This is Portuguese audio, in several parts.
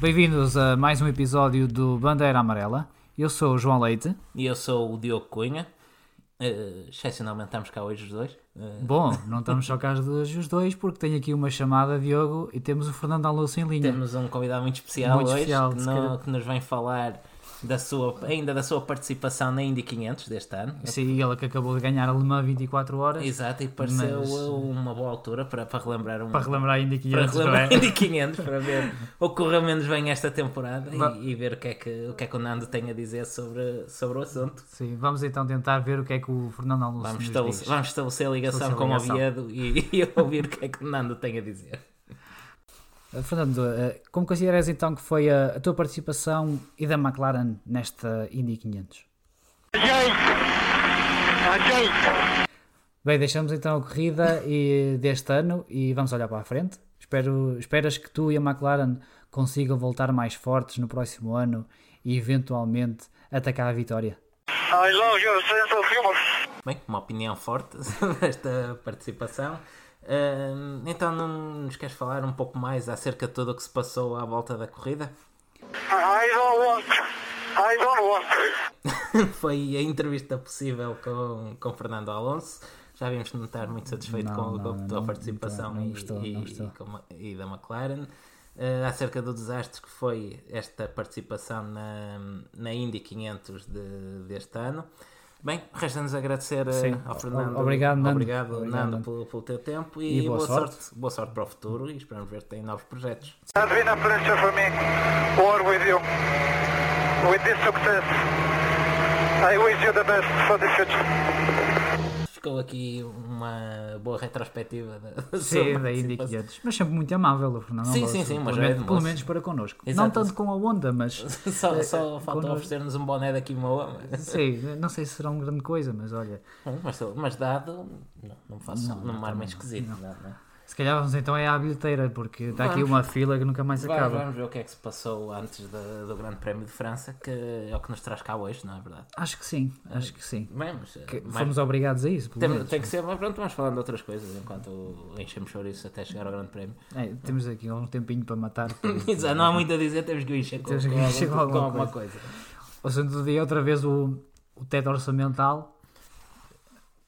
Bem-vindos a mais um episódio do Bandeira Amarela. Eu sou o João Leite. E eu sou o Diogo Cunha. Uh, excepcionalmente estamos cá hoje os dois. Uh... Bom, não estamos só cá hoje os dois porque tenho aqui uma chamada, Diogo, e temos o Fernando Alonso em linha. Temos um convidado muito especial muito hoje especial, que, no, que nos vem falar da sua, ainda da sua participação na Indy 500 deste ano. Sim, ele que acabou de ganhar a Le Mans 24 horas. Exato, e pareceu mas... uma boa altura para, para relembrar um, para relembrar a Indy 500, para relembrar é? Indy 500 para ver o que correu menos bem esta temporada e, e, ver o que, é que, o que é que o Nando tem a dizer sobre, sobre o assunto. Sim, vamos então tentar ver o que é que o Fernando Alonso vamos estabelecer, vamos estabelecer a ligação com o Oviedo e, e ouvir o que é que o Nando tem a dizer. Fernando, eh, como consideras então que foi a, a tua participação e da McLaren nesta Indy 500? Bem, deixamos então a corrida e, deste ano e vamos olhar para a frente. Espero, esperas que tu e a McLaren consigam voltar mais fortes no próximo ano e eventualmente atacar a vitória? Bem, uma opinião forte desta participação. Uh, então não nos queres falar um pouco mais acerca de tudo o que se passou à volta da corrida? I don't want. I don't want. Foi a entrevista possível com, com Fernando Alonso. Já vimos não estar muito satisfeito não, com, não, a tua participação não, gostou, e, e, e, da McLaren. Uh, acerca do desastre que foi esta participação na, na Indy 500 de, deste ano. Bem, resta-nos agradecer eh, Sim. ao Fernando. Obrigado, Nando. Obrigado, Obrigado, Nando, pelo, pelo, teu tempo e, e boa, boa sorte. sorte. Boa sorte para o futuro e esperamos ver-te em novos projetos. It's been a pleasure for me work with you. With this success, I wish you the best for the future ficou aqui uma boa retrospectiva da Sim, da Indy 500. Mas sempre muito amável o Fernando Sim, sim, sim, mas pelo, menos, pelo menos para connosco. Exato. Não tanto com a Honda, mas. só eh, só falta oferecer-nos um boné daqui Moa. Mas... Sim, não sei se será uma grande coisa, mas olha. Mas, mas dado, não, não faço não, não, não, esquisito. Não. Não, não. Se calhar vamos então é à bilheteira, porque está aqui uma fila que nunca mais acaba. Vamos ver o que é que se passou antes do, do Grande Prémio de França, que é o que nos traz cá hoje, não é verdade? Acho que sim, acho que sim. Mas, que mas, fomos obrigados a isso. Tem, tem, que ser, mas pronto, vamos falando de outras coisas enquanto enchemos chouriço até chegar ao Grande Prémio. É, temos aqui um tempinho para matar. Exato, não há muito a dizer, temos que encher com, temos que encher com, com, alguma, com alguma coisa. coisa. O assunto do dia, outra vez, o, o teto orçamental.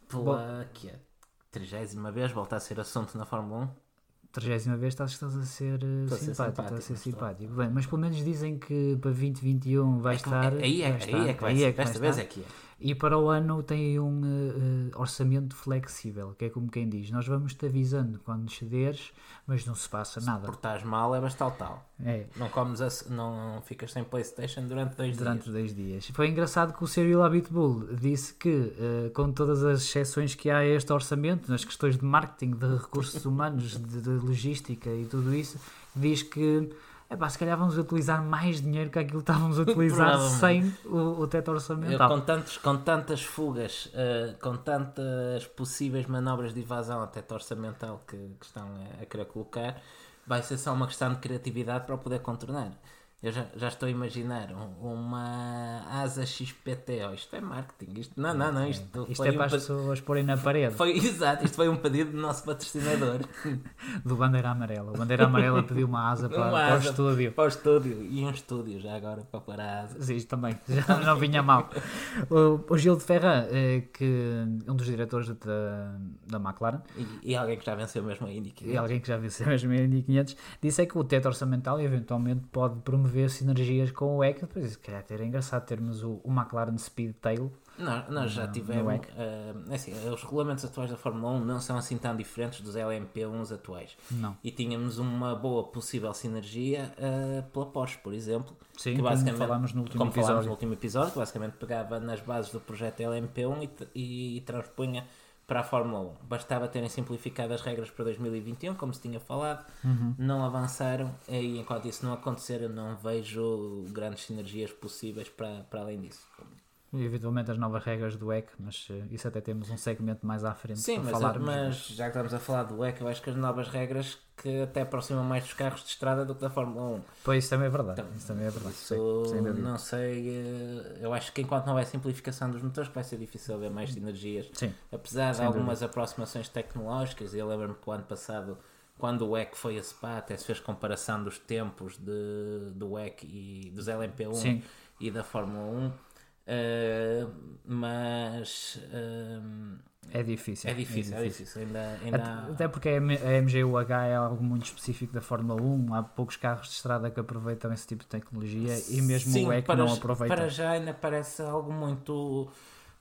Pela que é? Trigésima vez, volta a ser assunto na Fórmula 1 trigésima vez estás, estás a ser uh, simpático, simpático, estás a ser simpático. Bem, mas pelo menos dizem que para 2021 vai é, estar. Aí é, vai estar, aí é que vai, aí é que desta vez é que é. E para o ano tem um uh, orçamento flexível, que é como quem diz: Nós vamos-te avisando quando cederes, mas não se passa se nada. Se portares mal, é tal tal. É. Não, comes a, não ficas sem PlayStation durante dois durante dias. dois dias. Foi engraçado que o Cyril Abitbull disse que, uh, com todas as exceções que há a este orçamento, nas questões de marketing, de recursos humanos, de, de logística e tudo isso, diz que Epá, se calhar vamos utilizar mais dinheiro que aquilo que estávamos a utilizar sem o, o teto orçamental. Eu, com, tantos, com tantas fugas, uh, com tantas possíveis manobras de evasão ao teto orçamental que, que estão a, a, querer colocar, vai ser só uma questão de criatividade para o poder contornar. Eu já, já estou a imaginar uma asa XPT. Oh, isto é marketing. Isto, não, não, não. Isto, isto é para um as pessoas porem na parede. Foi, exato, isto foi um pedido do nosso patrocinador. do Bandeira Amarela. O Bandeira Amarela pediu uma asa para, uma para asa o estúdio. Para o estúdio. E um estúdio já agora para pôr a asa. Sim, isto também. Já não vinha mal. O, o Gil de Ferran, eh, que um dos diretores da, da McLaren. E, e, alguém que já venceu mesmo a Indy 500. E alguém que já venceu mesmo a Indy 500. Disse é que o teto orçamental eventualmente pode promover ver sinergias com o EC, depois se calhar era engraçado termos o, o McLaren Speedtail. Nós, nós já tivemos. Uh, assim, os regulamentos atuais da Fórmula 1 não são assim tão diferentes dos LMP1s atuais. Não. E tínhamos uma boa possível sinergia uh, pela Porsche, por exemplo. Sim, que basicamente, como falámos no último como episódio. Falámos no último episódio, que basicamente pegava nas bases do projeto LMP1 e, e, e transpunha para a Fórmula 1. Bastava terem simplificado as regras para 2021, como se tinha falado, uhum. não avançaram e enquanto isso não acontecer eu não vejo grandes sinergias possíveis para, para além disso. E eventualmente as novas regras do EC, mas uh, isso até temos um segmento mais à frente Sim, para mas, falarmos. mas já que estamos a falar do EC, eu acho que as novas regras que até aproximam mais dos carros de estrada do que da Fórmula 1. Pois, isso também é verdade. Então, isso também é verdade. Isso, não sei, eh, eu acho que enquanto não houver simplificação dos motores vai ser difícil ver mais sinergias. Sim, Apesar de algumas dúvida. aproximações tecnológicas, e eu lembro-me que o ano passado quando o WEC foi a SPA, até se fez comparação dos tempos de, do WEC e dos LMP1 Sim. e da Fórmula 1. Uh, eh, mas uh, é difícil. É difícil, é difícil. É difícil. Ainda, ainda... Até, porque a MGUH é algo muito específico da Fórmula 1. Há poucos carros de estrada que aproveitam esse tipo de tecnologia e mesmo Sim, o WEC não aproveita. Para já ainda parece algo muito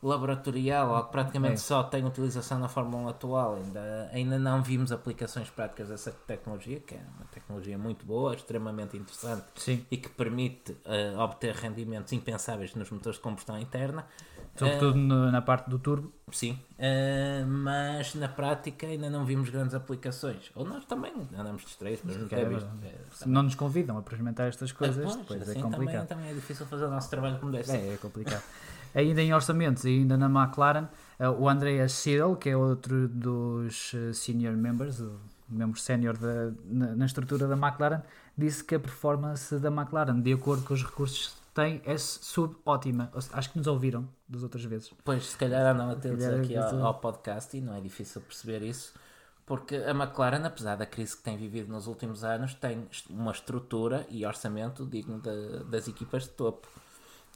laboratorial, algo que praticamente é. só tem utilização na Fórmula 1 atual. Ainda, ainda não vimos aplicações práticas dessa tecnologia, que é uma tecnologia muito boa, extremamente interessante Sim. e que permite uh, obter rendimentos impensáveis nos motores de combustão interna. Sobretudo uh, na parte do turbo. Sim, uh, mas na prática ainda não vimos grandes aplicações. Ou nós também andamos distraídos, mas não, é, visto, é, não nos convidam a experimentar estas coisas, pois, depois é assim é complicado. Também, também é difícil fazer o nosso trabalho como deve ser. É, é complicado. Ainda em orçamentos, ainda na McLaren, uh, o Andreas Seidel, que é outro dos uh, senior members, o membro sénior na, na, estrutura da McLaren, disse que a performance da McLaren, de acordo com os recursos que tem, é subótima. Acho que nos ouviram das outras vezes. Pois, se calhar andam atentos aqui ao, ao podcast e não é difícil perceber isso porque a McLaren, apesar da crise que tem vivido nos últimos anos, tem uma estrutura e orçamento digno de, das equipas de topo.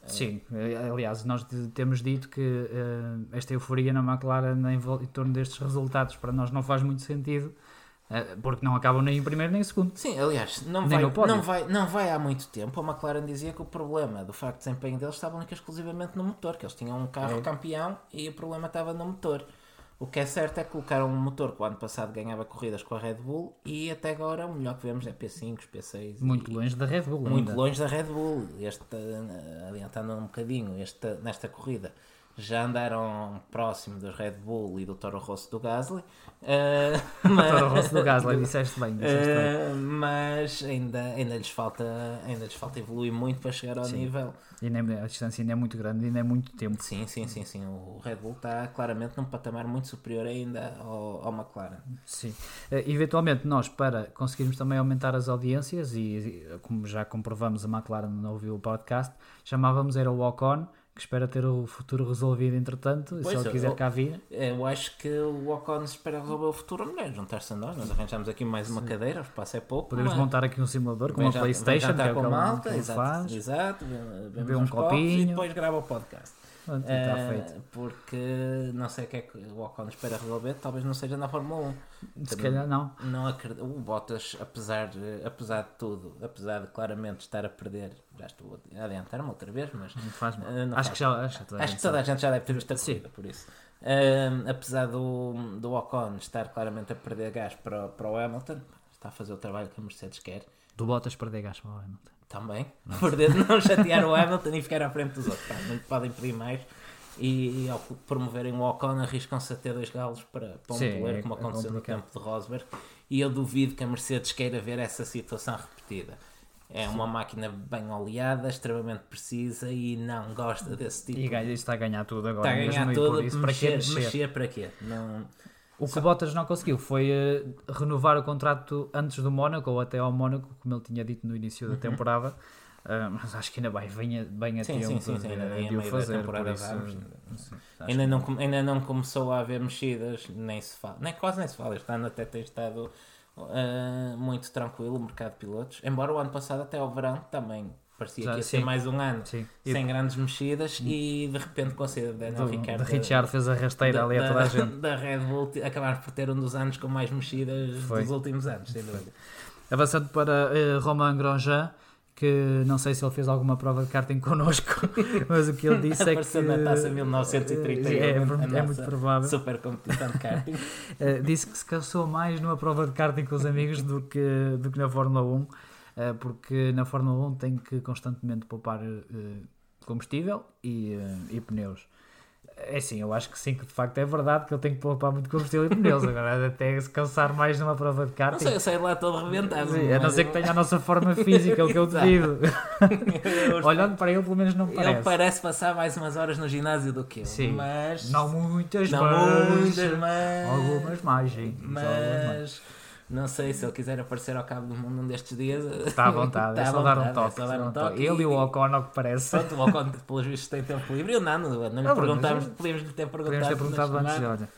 Sim, eh, aliás, nós temos dito que uh, esta euforia na McLaren em, em, torno destes resultados para nós não faz muito sentido, uh, porque não acabam nem em primeiro nem em segundo. Sim, aliás, não vai, não, vai, não vai há muito tempo. A McLaren dizia que o problema do facto de desempenho deles estava única exclusivamente no motor, que eles tinham um carro é. campeão e o problema estava no motor. O que é certo é que colocaram um motor que o ano passado ganhava corridas com a Red Bull e até agora o melhor que vemos é P5, P6. Muito e, longe da Red Bull. Muito ainda. longe da Red Bull. Este, adiantando um bocadinho, este, nesta corrida já andaram próximo dos Red Bull e do Toro Rosso do Gasly. Uh, mas, Toro Rosso do Gasly, disseste bem. Disseste uh, bem. Mas ainda, ainda, lhes falta, ainda lhes falta evoluir muito para chegar ao sim. nível. E nem, a distância ainda é muito grande, ainda é muito tempo. Sim, sim, sim, sim. O Red Bull está claramente num patamar muito superior ainda ao, ao McLaren. Sim. Uh, eventualmente, nós, para conseguirmos também aumentar as audiências, e como já comprovamos, a McLaren não ouviu o podcast, chamávamos era o Ocon que espera ter o futuro resolvido entretanto, pois se ele quiser eu, cá vir. Eu acho que o Ocon espera resolver o futuro melhor, juntar-se a nós, nós arranjamos aqui mais uma Sim. cadeira, o espaço é pouco. Podemos mas... montar aqui um simulador com uma já, Playstation, que é com a malta, exato, faz. exato, beber um copinho e depois grava o podcast. Pronto, uh, porque não sei o que é que o Ocon espera resolver, talvez não seja na Fórmula 1. Se calhar não. não acredito. O Bottas, apesar, apesar de tudo, apesar de claramente estar a perder, já estou a adiantar-me outra vez, mas não faz mal. Uh, não acho, faz. Que já, acho, toda, acho que toda a gente já deve ter visto a corrida, por isso. Uh, apesar do, do Ocon estar claramente a perder gás para, para o Hamilton, está a fazer o trabalho que a Mercedes quer. Do Bottas perder gás para o Hamilton também, perder de não chatear o Hamilton e ficar à frente dos outros. Pá, não podem pedir mais. E, e ao promoverem o Ocon, arriscam-se a ter dois galos para, para um Sim, poder, é, como aconteceu é no tempo de Rosberg. E eu duvido que a Mercedes queira ver essa situação repetida. É uma máquina bem oleada, extremamente precisa e não gosta desse tipo. E está a ganhar tudo agora. Está a ganhar tudo, isso, para mexer? mexer para quê? Não o que. Bottas não conseguiu foi uh, renovar o contrato antes do Mónaco, ou até ao Mónaco, como ele tinha dito no início da uhum. temporada. Uh, mas acho que ainda vai bem, bem a sim, tempo sim, sim, sim, de, de o fazer. Por isso, sim, ainda, não, ainda não começou a haver mexidas, nem se fala, nem, quase nem se fala. Este ano até tem estado uh, muito tranquilo o mercado de pilotos. Embora o ano passado, até ao verão, também parecia Já, que ia sim. ser mais um ano sim. sem grandes mexidas e de repente com a saída de Daniel Ricciardo de Richard fez a rasteira ali a toda a gente da Red Bull acabaram por ter um dos anos com mais mexidas Foi. dos últimos anos sem dúvida. avançando para uh, Romain Grosjean que não sei se ele fez alguma prova de karting connosco, mas o que ele disse é que. na taça 1931, é, é, é muito provável. Super competição de karting. uh, disse que se cansou mais numa prova de karting com os amigos do que, do que na Fórmula 1 eh, porque na Fórmula 1 tem que constantemente poupar eh, combustível e, eh, e pneus. É sim, eu acho que sim, que de facto é verdade que eu tenho que poupar muito combustível e pneus. Agora, até se cansar mais numa prova de karting. Não sei, eu saio lá todo arrebentado. Sim, a não ser que tenha a nossa forma física, o que eu devido. Olhando para ele, pelo menos não parece. Ele parece passar mais umas horas no ginásio do que eu. Sim, mas. Não muitas, não mas. Muitas, mas. Algumas mais, sim. Mas. Algumas mais. Não sei se ele quiser aparecer ao cabo do mundo um destes dias. Está à vontade, é só dar um toque. É dar um toque. Ele e o Ocon, ao que parece. Pronto, o Ocon, pelos vistos, tem tempo livre. E o Nano, não lhe perguntámos, podíamos lhe ter perguntado. Podíamos ter perguntado antes, olha.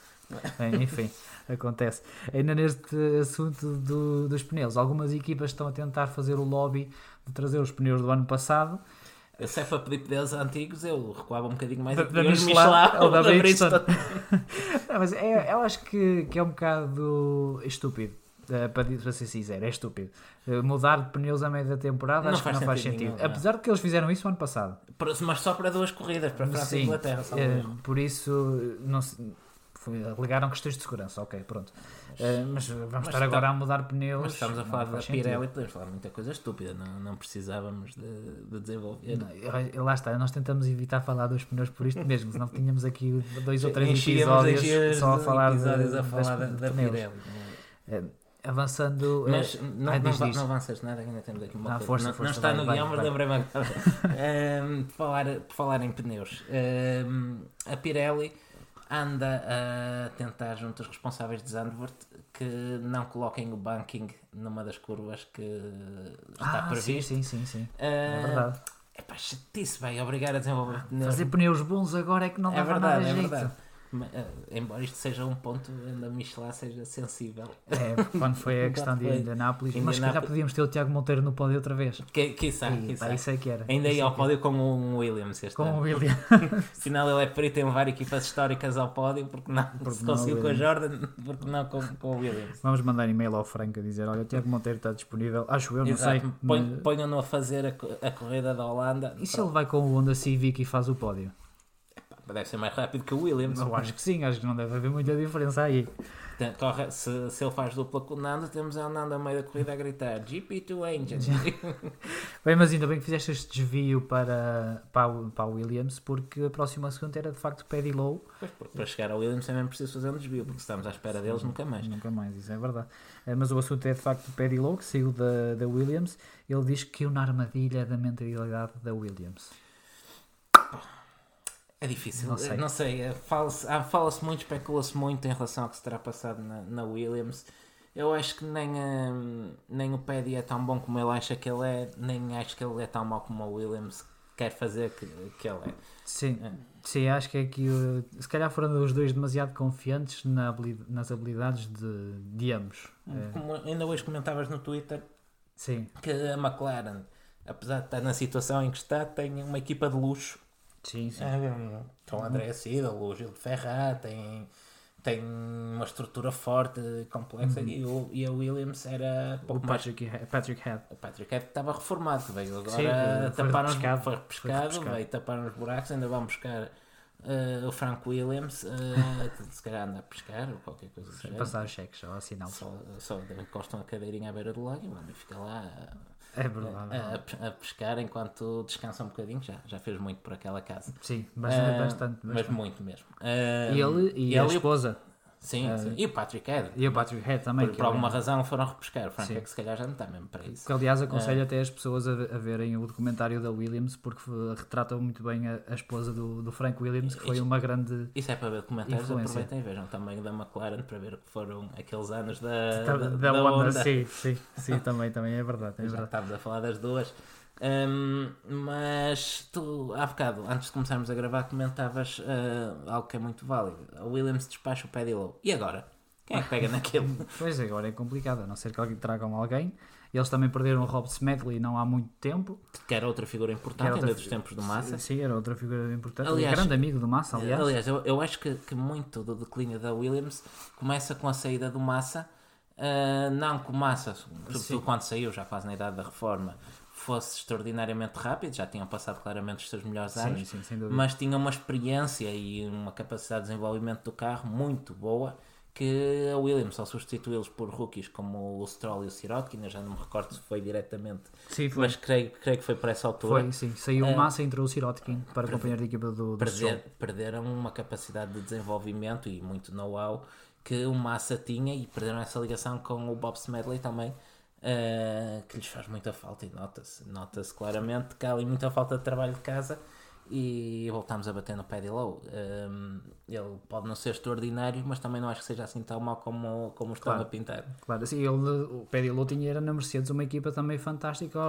Bem, enfim, acontece. Ainda neste assunto do, dos pneus, algumas equipas estão a tentar fazer o lobby de trazer os pneus do ano passado. Se é para pedir pneus antigos, eu recuava um bocadinho mais da, da Michelin, ou da, da Bridgestone. Não, mas é, eu acho que, que é um bocado estúpido. Uh, para, para ser sincero, é estúpido. Uh, mudar de pneus a meio da temporada não acho que não faz sentido. Nenhum, Apesar de que eles fizeram isso ano passado. Mas só para duas corridas, para França Sim, e Inglaterra. Uh, por isso, não se, foi, alegaram questões de segurança. Ok, pronto. Mas vamos mas estar agora a mudar pneus. Mas estamos a falar da Pirelli podemos falar muita coisa estúpida. Não, não precisávamos de, de desenvolver. Não, lá está, nós tentamos evitar falar dos pneus por isto mesmo, senão tínhamos aqui dois ou três episódios só a falar, de, a falar da, da Pirelli. Avançando. Mas é, não, ai, não, não, não avanças nada, ainda temos aqui uma ah, coisa. Força, não, força, não está vai, no guião, mas lembrei-me agora. um, por, falar, por falar em pneus, um, a Pirelli anda a tentar, junto aos responsáveis de Zandvoort, que não coloquem o banking numa das curvas que está ah, previsto. Sim, sim, sim. sim. Uh, é verdade. É pá, chatice, vai obrigar a desenvolver pneus. Fazer pneus bons agora é que não dá é verdade, nada é jeito. Verdade. Eh, embora isto seja um ponto onde a Michelin seja sensível. É, quando foi a questão de Indianápolis. Mas se calhar podíamos ter o Tiago Monteiro no pódio outra vez. Que, quiçá, e, quiçá. Isso é que era. Ainda ia ao pódio com o Williams. Este com ano. o Williams. Afinal, ele é perito em levar equipas históricas ao pódio, porque não porque se conseguiu com a Jordan, porque não com, com o Williams. Vamos mandar e-mail ao Franco a dizer: Olha, o Tiago Monteiro está disponível. Acho eu, não Exato. sei. Ponham-no a fazer a, a corrida da Holanda. E se ele vai com o Honda Civic e faz o pódio? Deve ser mais rápido que o Williams. Eu acho que sim, acho que não deve haver muita diferença aí. Corre, se, se ele faz dupla com o Nando, temos a Nando a meio da corrida a gritar GP2 Angels. bem, mas ainda bem que fizeste este desvio para, para, para o Williams, porque a próxima segunda era de facto Paddy Low. Pois, para chegar ao Williams também preciso fazer um desvio, porque se estamos à espera deles, nunca mais. Nunca mais, isso é verdade. Eh, mas o assunto é de facto Paddy Low, que saiu da, da Williams. Ele diz que caiu na armadilha da mentalidade da Williams. É difícil, não sei. Não sei. É, fala-se fala muito, especula-se muito em relação ao que se terá passado na, na Williams. Eu acho que nem, um, nem o Paddy é tão bom como ele acha que ele é, nem acho que ele é tão mau como o Williams quer fazer que, que ele é. Sim, é. sim acho que é que se calhar foram os dois demasiado confiantes na habilidade, nas habilidades de, de ambos. É. Como ainda hoje comentavas no Twitter sim. que a McLaren, apesar de estar na situação em que está, tem uma equipa de luxo Sim, sim. É, com o André Cida, o Gil de Ferrat, tem, tem uma estrutura forte, complexa, uhum. e, o, e a Williams era o Patrick, mais... Patrick Head. O Patrick Head estava reformado, veio agora sim, tapar foi, repescado, foi repescado, veio tapar os buracos, ainda vão buscar uh, o Frank Williams, uh, se calhar anda a pescar ou qualquer coisa assim. Passar cheques, só assinar só, só encostam a cadeirinha à beira do lago e fica lá é verdade. A, a, pescar enquanto descansa um bocadinho, já, já fez muito por aquela casa. Sim, bastante, uh, bastante, Mas muito mesmo. Uh, ele e ele a esposa. Sim, uh, sim, e o Patrick Head. E o Patrick Head também. Por, por alguma é... razão foram repescar. O Frank é que se calhar já não está mesmo para isso. Que aliás aconselho uh, até as pessoas a, a, verem o documentário da Williams porque retratam muito bem a, a esposa do, do, Frank Williams, que foi isso, uma grande. Isso é para ver documentários, influência. aproveitem e vejam também da McLaren para ver que foram aqueles anos da, da, da, da Honda. Sim, sim, sim, também, também é verdade. É verdade. Já estávamos a falar das duas. Um, mas tu, há bocado, antes de começarmos a gravar, comentavas uh, algo que é muito válido. A Williams despacha o Paddy Low. E agora? Quem é que pega naquilo? pois agora é complicado, a não ser que alguém tragam alguém. Eles também perderam o Rob Smedley não há muito tempo. Que era outra figura importante outra, dos tempos do Massa. Sim, era outra figura importante. Aliás, grande amigo do Massa, aliás. Aliás, eu, eu acho que, que muito do declínio da Williams começa com a saída do Massa. Uh, não o Massa, sobretudo quando saiu, já quase na idade da reforma, fosse extraordinariamente rápido, já tinham passado claramente os seus melhores anos, sim, sim, mas tinha uma experiência e uma capacidade de desenvolvimento do carro muito boa que a Williams, ao substituí-los por rookies como o Stroll e o Sirotkin, eu já não me recordo se foi diretamente, sim, foi. mas creio, creio que foi para essa altura. Foi, sim. Saiu uh, Massa e entrou o Sirotkin para perder, acompanhar a equipa do, do perder, Perderam uma capacidade de desenvolvimento e muito know-how que o Massa tinha e perderam essa ligação com o Bob Smedley também, uh, que lhes faz muita falta e nota-se nota claramente que há ali muita falta de trabalho de casa e voltámos a bater no Paddy Lowe. Um, ele pode não ser extraordinário, mas também não acho que seja assim tão mal como, como estava claro, a pintar. Claro, assim, ele, o Paddy Lowe tinha era na Mercedes uma equipa também fantástica,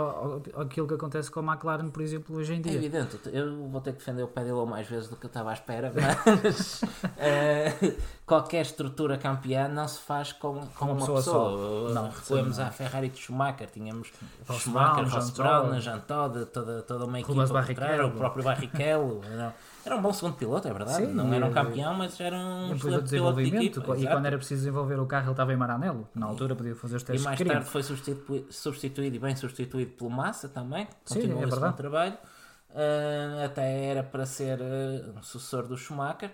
aquilo que acontece com a McLaren, por exemplo, hoje em dia. É evidente, eu vou ter que defender o Paddy Lowe mais vezes do que eu estava à espera, mas uh, qualquer estrutura campeã não se faz com, com uma, uma pessoa. pessoa. Não, Recuemos à Ferrari de Schumacher, tínhamos Schumacher, Ross Brown, Jean Todt, toda, toda uma equipa, o próprio Barrichello. Era um bom segundo piloto, é verdade. Sim, não era um campeão, mas era um excelente piloto de equipa. E quando era preciso desenvolver o carro, ele estava em Maranello. Na altura podia fazer os testes E mais tarde foi substituído, substituído e bem substituído pelo Massa também. Continuou Sim, é verdade. trabalho. Uh, até era para ser uh, um sucessor do Schumacher.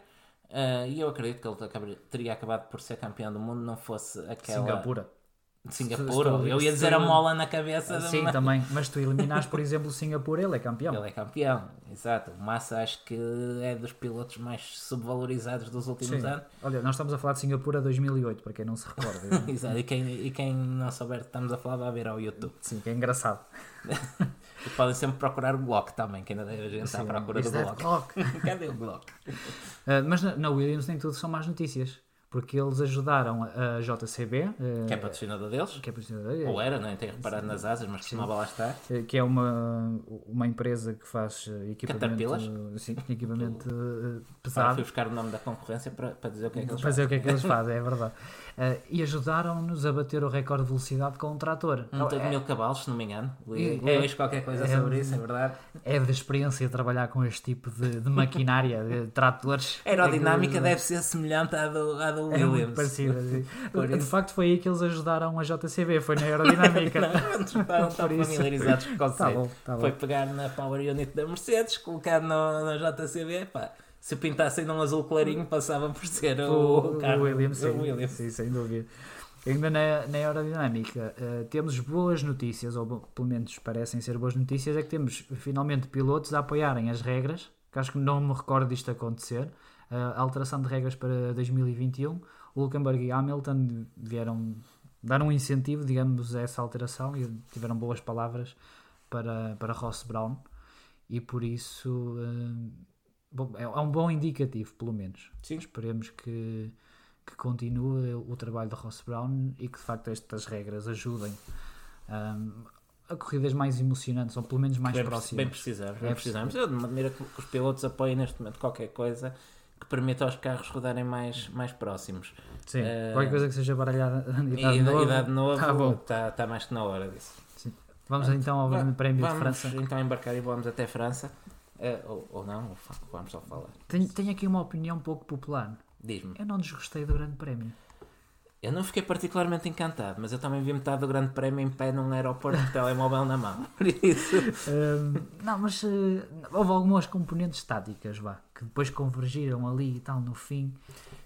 Uh, e eu acredito que ele teria acabado por ser campeão do mundo, não fosse aquela. Singapura. Singapura, eu ia dizer a mola na cabeça. Sim, uma... também, mas tu eliminaste, por exemplo, Singapura, ele é campeão. Ele é campeão, exato. O Massa acho que é dos pilotos mais subvalorizados dos últimos Sim. anos. Olha, nós estamos a falar de Singapura 2008, para quem não se recorda. exato, e quem, e quem não souber que estamos a falar vai ver ao YouTube. Sim, que é engraçado. e podem sempre procurar o Glock também, que ainda deve a gente Sim, à procura do Glock. Glock. Cadê o Glock? Uh, mas na, na Williams nem tudo são más notícias porque eles ajudaram a JCB, eh, que é patrocinador deles, que é ou era, não é? tenho reparado nas asas, mas costumava lá estar, eh, que é uma, uma empresa que faz eh, equipamento, sim, equipamento pesado. Agora fui buscar o nome da concorrência para, para dizer o que é que eles para fazem. dizer o que é que eles fazem, é verdade. Uh, e ajudaram-nos a bater o recorde de velocidade com um trator. Um de é, mil cavalos, se não me engano. Li, é, qualquer coisa é, sobre isso, é verdade. É de experiência trabalhar com este tipo de, de maquinária, de tratores. A aerodinâmica é deve ser semelhante à do, à do é Williams. parecida, de facto, foi aí que eles ajudaram a JCB, foi na aerodinâmica. não, estão familiarizados com o conceito. Tá bom, tá bom. Foi pegar na Power Unit da Mercedes, colocar no, na JCB, pá se pintassem num azul clarinho passava por ser o, o, o Williams, sim, Williams. Sim, sem dúvida. Ainda na, na aerodinâmica, uh, temos boas notícias, ou pelo menos parecem ser boas notícias, é que temos finalmente pilotos a apoiarem as regras, que acho que não me recordo disto acontecer, uh, a alteração de regras para 2021. O Luckenberg e Hamilton vieram dar um incentivo, digamos, a essa alteração e tiveram boas palavras para, para Ross Brown e por isso... Uh, é, é um bom indicativo, pelo menos. Sim. Esperemos que, que continue o trabalho de Ross Brown e que de facto estas regras ajudem um, a corridas mais emocionantes, ou pelo menos mais bem, próximas. Bem precisamos, bem é precisamos. Eu de maneira que, os pilotos apoiem neste momento qualquer coisa que permita aos carros rodarem mais, mais próximos. Sim, uh, qualquer coisa que seja baralhada idade, idade, idade novo, está bom. Está, está mais que na hora disso. Sim. Vamos então ao Grande Prémio de França. Vamos então embarcar e vamos até França. Uh, ou, ou, não, vamos só falar. Tenho, tenho aqui uma opinião um pouco popular. Diz-me. Eu não desgostei do Grande Prémio. Eu não fiquei particularmente encantado, mas eu também vi metade do Grande Prémio em pé num aeroporto de telemóvel na mão. Por isso. Um, não, mas uh, houve algumas componentes estáticas, vá, que depois convergiram ali e tal no fim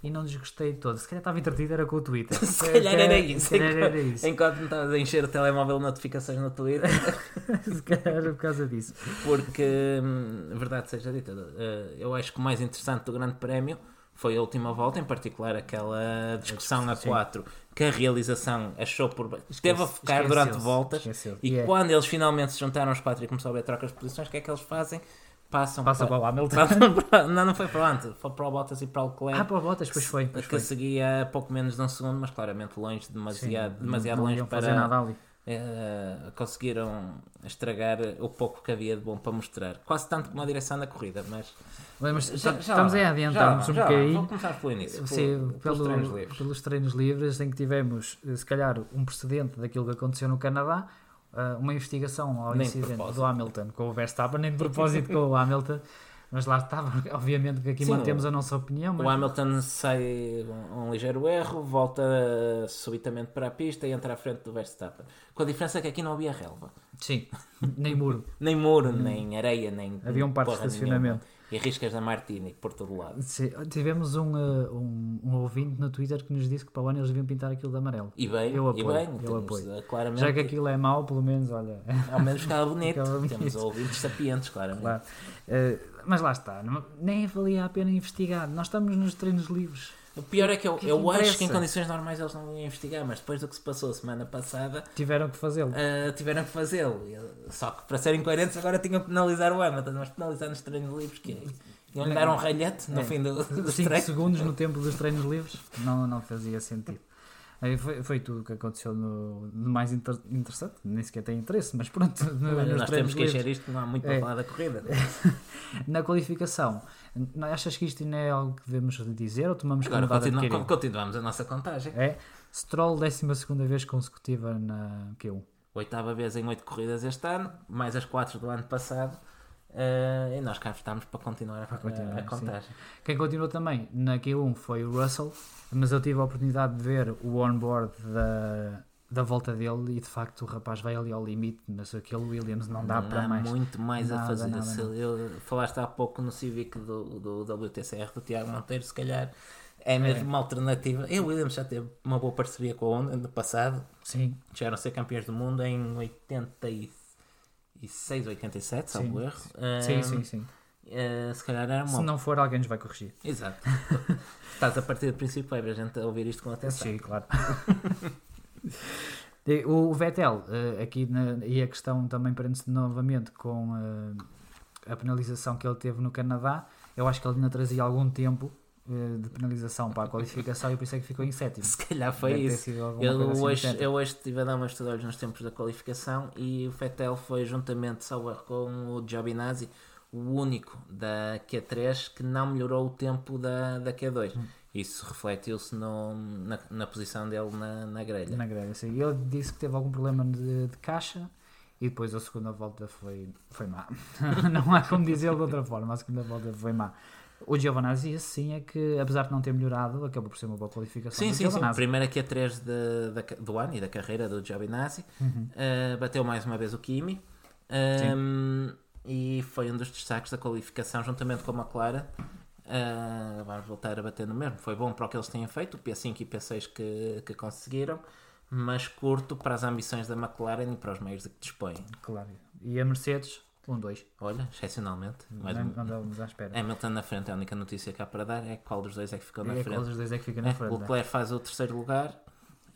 e não desgostei de todo. Se calhar estava entretido era com o Twitter. se, calhar era, isso. Se calhar era isso. Enquanto me estavas a encher o telemóvel de notificações no Twitter. se calhar era por causa disso. Porque, hum, verdade seja dita, eh, eu acho que o mais interessante do Grande Prémio foi a última volta, em particular aquela discussão na 4 que a realização achou por esteve a focar durante voltas e yeah. quando eles finalmente se juntaram os quatro e começou a haver trocas de posições, o que é que eles fazem? Passam Passa para, para o Hamilton. Não, não foi para o Hamilton, foi para o Bottas e para o Leclerc. Ah, para o Bottas, pois foi. Pois que foi. seguia pouco menos de um segundo, mas claramente longe, demasiado, Sim, demasiado não, não longe para. Nada ali. Uh, conseguiram estragar o pouco que havia de bom para mostrar. Quase tanto como a direção da corrida, mas. mas já, já estamos a adiantar-nos um bocadinho. Vou começar pelo início. Sim, pelo, pelos, treinos livres. pelos treinos livres, em que tivemos, se calhar, um precedente daquilo que aconteceu no Canadá uh, uma investigação ao nem incidente do Hamilton com o Verstappen, nem de propósito com o Hamilton. Mas lá estava, obviamente que aqui Sim, mantemos a nossa opinião. Mas... O Hamilton sai um, um, ligeiro erro, volta subitamente para a pista e entra à frente do Verstappen. Com a diferença que aqui não havia relva. Sim, nem muro. nem muro, nem areia, nem. Havia um par de estacionamento. Nenhuma e riscas da Martini por todo lado. Sim, tivemos um, uh, um, um, ouvinte no Twitter que nos disse que para o ano eles deviam pintar aquilo de amarelo. E bem, eu apoio. E bem, eu apoio. Uh, claramente... Já que aquilo é mau, pelo menos, olha. Ao menos ficava bonito. ficava bonito. Temos ouvintes sapientes, claramente. Claro. Uh, mas lá está, nem valia a pena investigar. Nós estamos nos treinos livres. O pior é que eu, que eu que acho que em condições normais eles não iam investigar, mas depois do que se passou semana passada tiveram que fazê-lo. Uh, tiveram que fazê-lo. Só que para serem coerentes agora tinham que penalizar o Hamilton, mas penalizar nos treinos livres que iam lhe dar um ralhete no é. fim do, do 5 segundos no tempo dos treinos livres não, não fazia sentido. Aí foi, foi tudo o que aconteceu no, no mais inter, interessante, nem sequer tem interesse, mas pronto. No, Olha, nós temos que encher isto, não há muito para é. falar da corrida. Na qualificação, achas que isto ainda é algo que devemos dizer ou tomamos Agora continu continuamos a nossa contagem. É, Stroll, 12 vez consecutiva na Q1. Oitava vez em 8 corridas este ano, mais as 4 do ano passado. Uh, e nós cá estamos para continuar a, para continuar, a, a contagem. Sim. Quem continuou também na Q1 foi o Russell, mas eu tive a oportunidade de ver o onboard da, da volta dele e de facto o rapaz vai ali ao limite, mas aquele Williams não dá não para mais. muito mais nada, a fazer. Nada, Se eu, falaste há pouco no Civic do, do WTCR do Tiago Monteiro, se calhar é mesmo é. uma alternativa. E o Williams já teve uma boa parceria com a Honda no passado. Sim. Chegaram a ser campeões do mundo em 86 86 ou 87, salvo erro. Sim, sim, sim. Uh, se calhar era uma... Se não for, alguém nos vai corrigir. Exato. Estás a partir do princípio, é para a gente ouvir isto com atenção. Sim, claro. o Vettel, uh, aqui na, e a questão também prende-se novamente com uh, a penalização que ele teve no Canadá. Eu acho que ele ainda trazia algum tempo eh, de penalização para a qualificação e por isso é que ficou em sétimo. Se calhar foi Deve isso. Eu assim hoje, eu hoje estive a dar umas olhos nos tempos da qualificação e o Fettel foi juntamente salvo com o Giovinazzi o único da Q3 que não melhorou o tempo da, da Q2. Hum. Isso refletiu-se na, na posição dele na, na grelha. Na grelha, sim. Ele disse que teve algum problema de, de caixa e depois a segunda volta foi, foi má. não há como dizer de outra forma, a segunda volta foi má. O Giovanazzi, sim, é que apesar de não ter melhorado, acabou por ser uma boa qualificação. Sim, sim, sim. Primeiro aqui a 3 de, de, do ano e da carreira do Giovinazzi. Uhum. Uh, bateu mais uma vez o Kimi. Um, e foi um dos destaques da qualificação, juntamente com a McLaren. Uh, vamos voltar a bater no mesmo. Foi bom para o que eles tinham feito, o P5 e P6 que, que conseguiram, mas curto para as ambições da McLaren e para os meios de que dispõem. Claro. E a Mercedes um, dois. Olha, excepcionalmente. Mais não, um... andávamos à espera. Hamilton na frente, a única notícia que há para dar é qual dos dois é que ficou na é, frente. Qual dos dois é que fica na é, frente. O Leclerc faz o terceiro lugar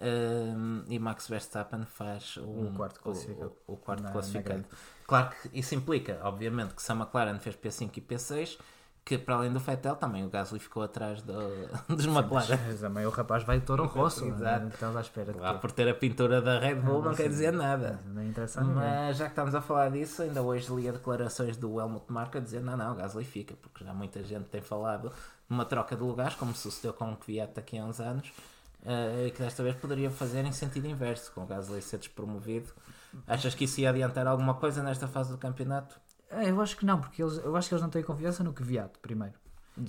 um, e Max Verstappen faz um, o quarto classificado. O, o quarto na, classificado. Na claro que isso implica, obviamente, que se a McLaren fez P5 e P6 que para além do Fettel também o Gasly ficou atrás do, dos McLaren. Mas também o rapaz vai de Toro Rosso, Exato. Estás à espera. Lá por ter a pintura da Red Bull não, não quer dizer nada. Não interessa Mas já que estamos a falar disso, ainda hoje li a declarações do Helmut Marko a dizer não, não, o Gasly fica, porque já muita gente tem falado numa troca de lugares, como sucedeu com o Kvyat aqui há uns anos, uh, que desta vez poderia fazer em sentido inverso, com o Gasly ser despromovido. Achas que isso ia adiantar alguma coisa nesta fase do campeonato? É, eu acho que não, porque eles, eu acho que eles não têm confiança no Kvyat, primeiro.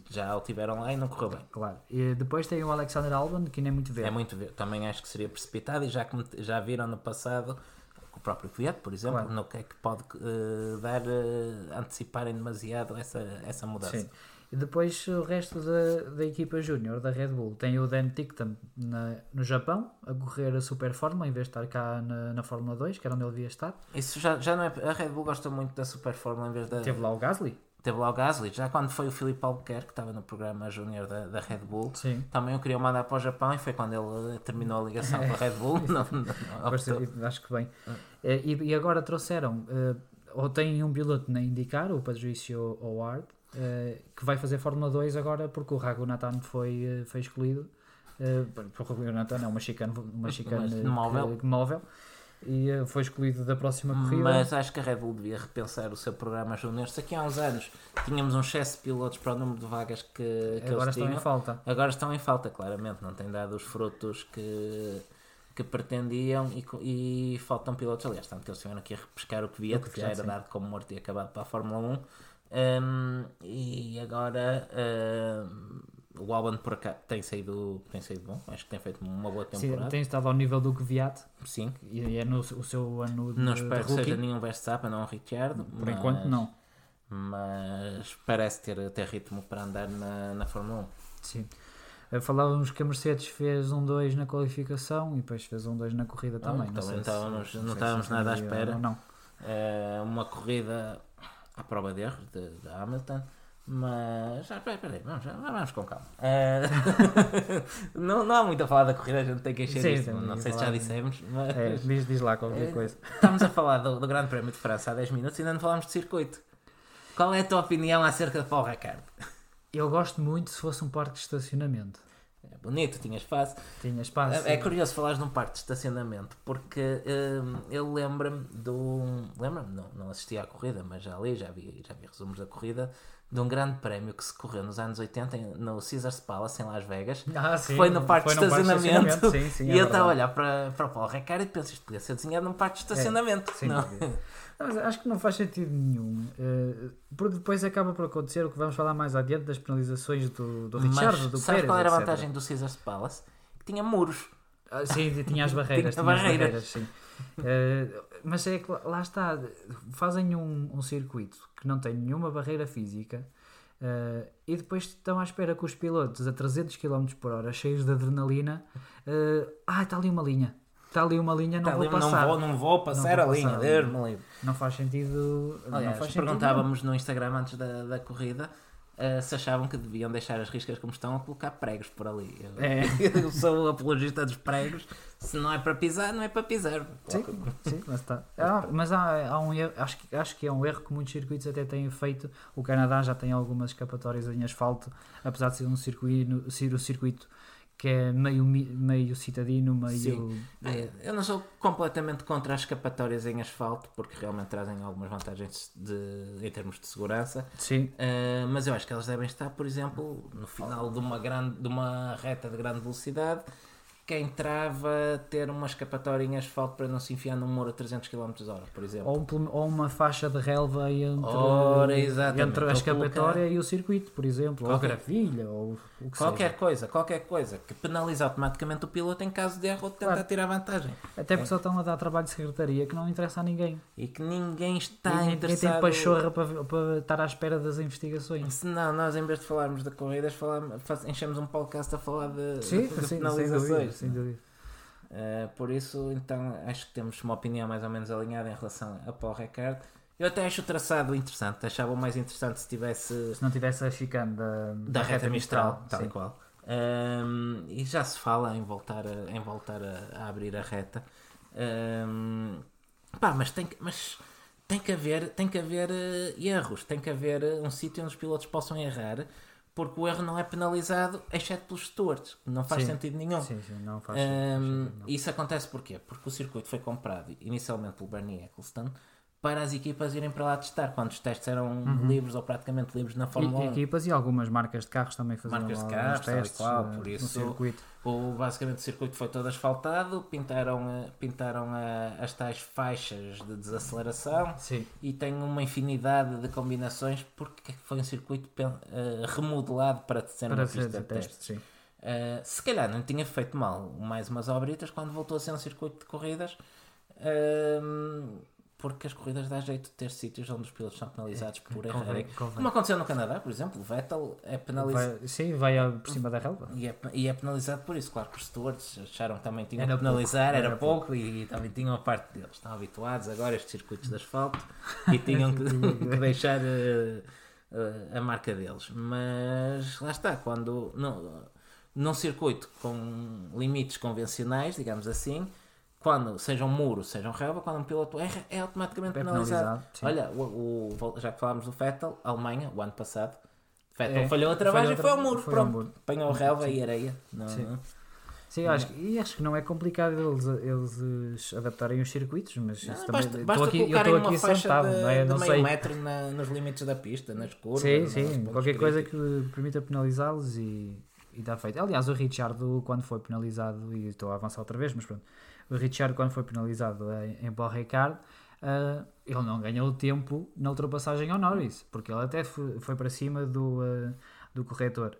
Já o tiveram lá e não correu bem. Claro. E depois tem o Alexander Albon, que nem é muito ver. É muito ver. Também acho que seria precipitado e já, já viram no passado o próprio Kvyat, por exemplo, claro. no que é que pode uh, dar, uh, anteciparem demasiado essa, essa mudança. Sim. E depois o resto da, da equipa júnior da Red Bull tem o Dan Tickton na, no Japão a correr a Super Fórmula em vez de estar cá na, na Fórmula 2, que era onde ele devia estar. Isso já, já não é. A Red Bull gosta muito da Super Fórmula em vez da. Teve lá o Gasly. Teve lá o Gasly, já quando foi o Filipe Albuquerque, que estava no programa Júnior da, da Red Bull, Sim. também o queriam mandar para o Japão e foi quando ele terminou a ligação com a Red Bull. não, não, acho que bem. Eh, e, e agora trouxeram, uh, ou tem um piloto na indicar, o Patricio Howard, uh, que vai fazer Fórmula 2 agora porque o Raghunathan foi, uh, foi excluído. Uh, o Raghunathan é uma chicane, uma chicane móvel. Que, móvel e foi excluído da próxima corrida. Mas acho que a Red Bull devia repensar o seu programa júnior. Se aqui há uns anos tínhamos um excesso de pilotos para o número de vagas que, que agora estão tinham, em falta. Agora estão em falta, claramente. Não têm dado os frutos que, que pretendiam e, e faltam pilotos. Aliás, tanto que eles tiveram aqui a repescar o que via, que já era sim. dado como morto e acabado para a Fórmula 1 um, e agora um, o Albon por acaso tem saído, tem saído bom, acho que tem feito uma boa temporada. Sim, tem estado ao nível do Kvyat. Sim. E é no o seu ano de Não espero que seja nenhum Verstappen, não um Ricciardo. Por mas, enquanto não. Mas parece ter, ter ritmo para andar na, na Fórmula 1. Sim. Eh, falávamos que a Mercedes fez um 2 na qualificação e depois fez um 2 na corrida também. Não, também estávamos, se, não estávamos nada à espera. Não. É uma corrida à prova de erros de Hamilton. Mas, ah, peraí, vamos, vamos com calma. Uh, não, não há muito a falar da corrida, a gente tem que encher Sim, isto. Não sei se já dissemos, mas. É, diz, diz lá qualquer coisa. Estamos a falar do, do Grande Prémio de França há 10 minutos e ainda não falámos de circuito. Qual é a tua opinião acerca de Paul Ricard? Eu gosto muito se fosse um parque de estacionamento. Bonito, tinha espaço. Tinha espaço. É, é curioso falares de um parque de estacionamento porque hum, eu lembro-me do. Lembro-me, não, não assisti à corrida, mas já li, já vi, já vi resumos da corrida de um grande prémio que se correu nos anos 80 no Caesars Palace em Las Vegas. Ah, sim, foi no parque de estacionamento. estacionamento. Sim, sim, é e eu estava a olhar para, para o Paulo Ricard e pensei, isto podia ser desenhado num parque de é, estacionamento. É, sim, não. Mas acho que não faz sentido nenhum. Uh, porque depois acaba por acontecer o que vamos falar mais adiante das penalizações do, do Richard, Mas, do sabes Pérez, qual era a vantagem do Caesars Palace? Que tinha muros. Ah, sim, tinha as barreiras. tinha, tinha barreiras. barreiras sim. Uh, mas é que lá está, fazem um, um circuito que não tem nenhuma barreira física uh, e depois estão à espera que os pilotos a 300 km por hora, cheios de adrenalina, uh, ah, está ali uma linha. Está ali uma linha, não tá vou ali, passar. Não vou, não vou passar não a linha, Deus me livre. Não faz sentido. Aliás, não faz perguntávamos sentido, no Instagram antes da, da corrida uh, se achavam que deviam deixar as riscas como estão a colocar pregos por ali. Eu, é. eu sou o apologista dos pregos. Se não é para pisar, não é para pisar. Sim, sim mas está. Ah, mas há, há um erro, acho, que, acho que é um erro que muitos circuitos até têm feito. O Canadá já tem algumas escapatórias em asfalto, apesar de ser um circuito, ser o circuito que é meio, meio citadino, meio. Sim. É, eu não sou completamente contra as escapatórias em asfalto, porque realmente trazem algumas vantagens de, em termos de segurança. Sim. Uh, mas eu acho que elas devem estar, por exemplo, no final de uma, grande, de uma reta de grande velocidade quem trava ter uma escapatória em asfalto para não se enfiar num muro a 300 km hora, por exemplo. Ou, ou uma faixa de relva entre, Ora, entre a escapatória colocar... e o circuito, por exemplo, qualquer, ou gravilha, ou o que Qualquer seja. coisa, qualquer coisa que penaliza automaticamente o piloto em caso de erro ou de tentar claro. tirar vantagem. Até porque é. só estão a dar trabalho de secretaria que não interessa a ninguém. E que ninguém está e interessado... Ninguém tem pachorra para, para estar à espera das investigações. Se não, nós em vez de falarmos de corridas, falamos, enchemos um podcast a falar de, sim, de, de sim, penalizações. Sem dúvida. Uh, por isso, então, acho que temos uma opinião mais ou menos alinhada em relação a Paul Ricard. Eu até acho o traçado interessante, achava mais interessante se tivesse. Se não tivesse a chicane da, da, da reta, mistral, mistral, tal e qual. Um, e já se fala em voltar a, em voltar a, a abrir a reta. Um, pá, mas tem, mas tem que haver, tem que haver uh, erros, tem que haver uh, um sítio onde os pilotos possam errar porque o erro não é penalizado, exceto pelos stewards. Não faz sim. sentido nenhum. Sim, sim, não faz um, sentido. Não. Isso acontece porquê? Porque o circuito foi comprado inicialmente pelo Bernie Eccleston para as equipas irem para lá testar, quando os testes eram uhum. livres ou praticamente livres na Fórmula e, 1. Equipas e algumas marcas de carros também faziam marcas de carros, testes qual, por isso, no circuito. O, basicamente o circuito foi todo asfaltado, pintaram, eh, pintaram a, as tais faixas de desaceleração Sim. e tem uma infinidade de combinações porque foi um circuito remodelado para ser para uma pista de teste. teste uh, se calhar não tinha feito mal mais umas obritas quando voltou a ser um circuito de corridas. Uh, porque as corridas dá jeito de ter sítios onde os pilotos são penalizados é, por errarem. Como aconteceu no Canadá, por exemplo, o Vettel é penalizado. Vai, sim, vai por cima da relva. E é, e é penalizado por isso. Claro que os stewards acharam que também tinham era que penalizar, pouco, era, era pouco, pouco, e, também tinham a parte deles. Estão habituados agora a estes circuitos de asfalto e tinham que, que deixar uh, uh, a marca deles. Mas lá está, quando no, num circuito com limites convencionais, digamos assim quando seja um muro, seja um relva, quando um piloto erra, é automaticamente é penalizado. penalizado Olha, o, o, já que falámos do Vettel, Alemanha, o ano passado, Vettel é, falhou a travagem e foi ao muro. Foi pronto, muro. apanhou relva sim. e areia. Não, sim. Não. Sim, acho, e acho que não é complicado eles, eles adaptarem os circuitos, mas não, isso basta, também. Basta aqui, eu estou aqui sentado, de, não é? Não sei. metro na, nos limites da pista, nas curvas. Sim, sim, qualquer coisa que permita penalizá-los e, e dá feito. Aliás, o Richard, quando foi penalizado, e estou a avançar outra vez, mas pronto, o Richard, quando foi penalizado em, em Paul Ricard, uh, ele não ganhou tempo na ultrapassagem ao Norris, porque ele até foi, foi para cima do, uh, do corretor.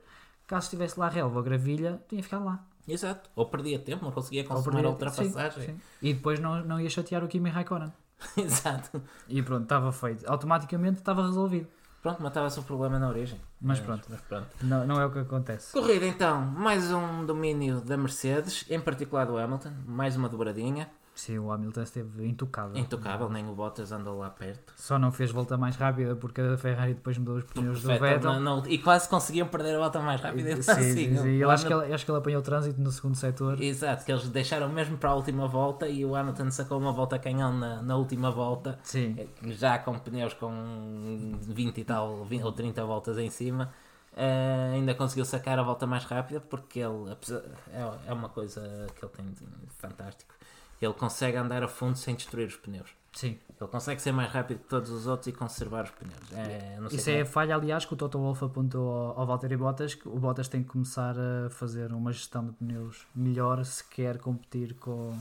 Caso estivesse lá relva ou gravilha, tinha ficado lá. Exato. Ou perdia tempo, não conseguia consumar perdia, a ultrapassagem. Sim, sim. E depois não, não ia chatear o Kimi Raikkonen. Exato. E pronto, estava feito. Automaticamente estava resolvido. Pronto, matava-se o problema na origem. Mas pronto, mas pronto. Não, não é o que acontece. Corrida então, mais um domínio da Mercedes, em particular do Hamilton, mais uma dobradinha. Sim, o Hamilton esteve intocável. Intocável, nem o Bottas andou lá perto. Só não fez volta mais rápida porque a Ferrari depois mudou os pneus do Vettel. Não, não, e quase conseguiam perder a volta mais rápida. Sim, assim, sim, sim. Eu acho, que ele, acho que ele apanhou o trânsito no segundo setor. Exato, que eles deixaram mesmo para a última volta e o Hamilton sacou uma volta canhão na, na última volta. Sim. Já com pneus com 20 e tal, 20 ou 30 voltas em cima. Uh, ainda conseguiu sacar a volta mais rápida porque ele é, é uma coisa que ele tem de fantástico ele consegue andar a fundo sem destruir os pneus. Sim. Ele consegue ser mais rápido que todos os outros e conservar os pneus. É, Isso é a falha, aliás, que o Toto Wolff apontou ao, ao Valtteri Bottas, que o Bottas tem que começar a fazer uma gestão de pneus melhor se quer competir com,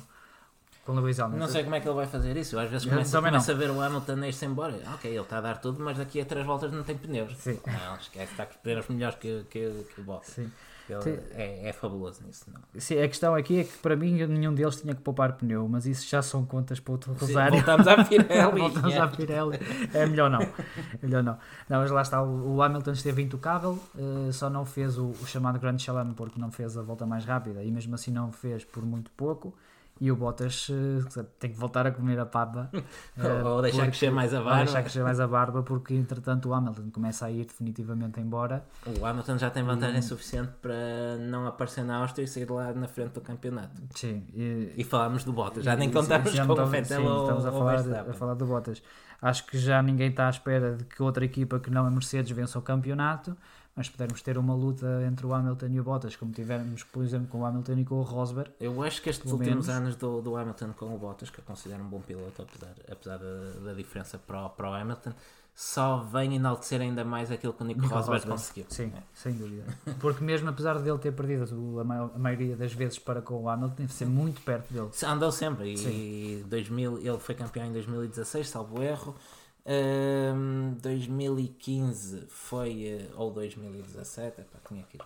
com Lewis Hamilton. Não sei como é que ele vai fazer isso. Eu às vezes começo, começo a ver o Hamilton ir-se embora. Ok, ele está a dar tudo, mas daqui a três voltas não tem pneus. Sim. Não, esquece, está com os pneus melhores que, que, que o Bottas. Sim. É, é, fabuloso nisso. Não? Sim, a questão aqui é que para mim nenhum deles tinha que poupar pneu, mas isso já são contas para outro rosário. Sim, voltamos à Pirelli. voltamos à Pirelli. É melhor não. É melhor não. não. Mas lá está, o, o Hamilton esteve intocável, uh, só não fez o, o chamado Grand Slam porque não fez a volta mais rápida e mesmo assim não fez por muito pouco e o Bottas uh, tem que voltar a comer a papa uh, ou deixar crescer mais a barba. ou deixar crescer mais a barba porque entretanto o Hamilton começa a ir definitivamente embora. O Hamilton já tem vantagem e... suficiente para não aparecer na Áustria e sair lá na frente do campeonato. Sim e, e falámos do Bottas já nem contamos com o Vettel ou, estamos a falar, de, a falar do Bottas. Acho que já ninguém está à espera de que outra equipa que não a Mercedes vença o campeonato mas pudermos ter uma luta entre o Hamilton e o Bottas, como tivemos, por exemplo, com o Hamilton e com o Rosberg. Eu acho que estes últimos menos. anos do, do Hamilton com o Bottas, que eu considero um bom piloto, apesar, apesar da, da diferença para o, para o Hamilton, só vem enaltecer ainda mais aquilo que o Nico, Nico Rosberg, Rosberg, conseguiu. Sim, é. sem dúvida. Porque mesmo apesar dele ter perdido a, maior, a maioria das vezes para com o Hamilton, teve ser muito perto dele. Andou sempre. E 2000, ele foi campeão em 2016, salvo erro. Um, 2015 foi, eh, ou 2017, epá, tinha, que,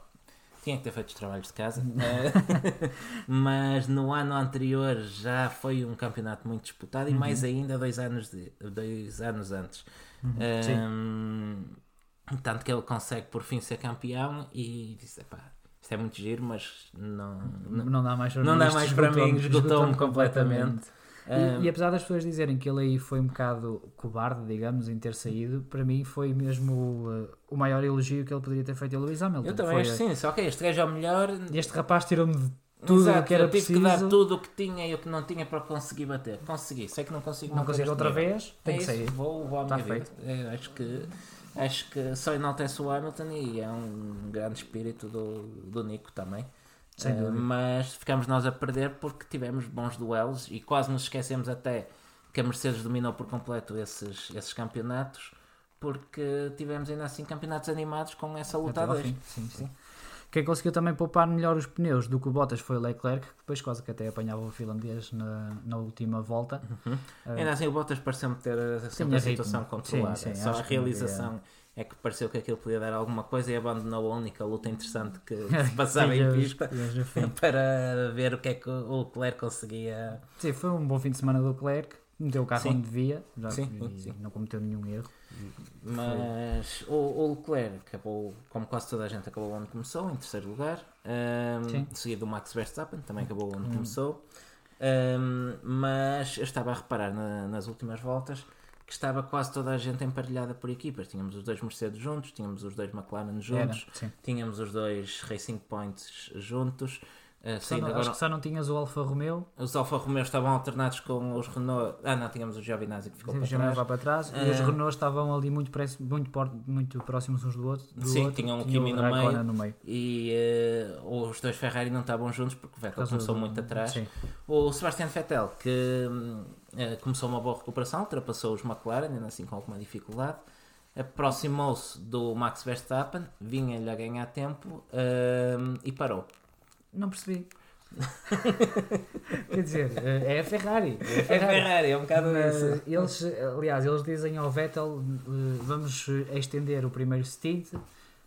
tinha que ter feito os trabalhos de casa, uh, mas no ano anterior já foi um campeonato muito disputado e uhum. mais ainda dois anos, de, dois anos antes. Uhum. Um, tanto que ele consegue por fim ser campeão e disse: epá, isto é muito giro, mas não, não, não dá mais, não dá mais para mim, esgotou-me completamente. completamente. E, e, apesar das pessoas dizerem que ele aí foi um bocado cobarde, digamos, em ter saído, para mim foi mesmo uh, o maior elogio que ele poderia ter feito a Lewis Hamilton. Eu também acho sim, só que este gajo é o melhor. Este rapaz tirou-me de tudo o que era eu tive preciso. que dar tudo o que tinha e o que não tinha para conseguir bater. Consegui, sei que não consigo Não consigo outra nível. vez, tem é que sair. Vou, vou à minha vida. É, acho que acho que só enaltece o Hamilton e é um grande espírito do, do Nico também. Uh, mas ficamos nós a perder porque tivemos bons duelos e quase nos esquecemos até que a Mercedes dominou por completo esses, esses campeonatos porque tivemos ainda assim campeonatos animados com essa luta a dois. Sim, sim. Quem conseguiu também poupar melhor os pneus do que o Bottas foi o Leclerc, que depois quase que até apanhava o finlandês na, na última volta. Uhum. Uh, ainda assim, o Bottas pareceu-me ter sempre a situação controlada. Sim, sim, Só a realização é que pareceu que aquilo podia dar alguma coisa e abandonou a única luta interessante que se passava em pista para ver o que é que o Leclerc conseguia. Sim, foi um bom fim de semana do Leclerc, meteu o carro sim. onde devia já, sim, sim. não cometeu nenhum erro. Mas o, o, Leclerc acabou, como quase toda a gente, acabou onde começou, em terceiro lugar, um, seguido do Max Verstappen, também acabou onde hum. começou. Um, mas eu estava a reparar na, nas últimas voltas que estava quase toda a gente emparelhada por equipas. Tínhamos os dois Mercedes juntos, tínhamos os dois McLaren juntos, Era, tínhamos os dois Racing Points juntos. Uh, sim, não, agora, acho que só não tinhas o Alfa Romeo. Os Alfa Romeo estavam alternados com os Renault. Ah, não, tínhamos o Giovinazzi que ficou Sim, para, trás. para trás. Uh, e os eh, Renault estavam ali muito, muito, muito próximos uns do outro. Do sim, outro, tinham um Kimi no meio, no meio. E uh, os dois Ferrari não estavam juntos porque o Vettel começou do, muito atrás. Sim. O Sebastian Vettel, que uh, começou uma boa recuperação, ultrapassou os McLaren, ainda assim com alguma dificuldade aproximou-se do Max Verstappen, vinha-lhe a ganhar tempo uh, e parou. Não percebi. Quer dizer, é a Ferrari. É a Ferrari, é, a Ferrari, é um bocado isso. Eles, aliás, eles dizem ao Vettel: eh, vamos estender o primeiro stint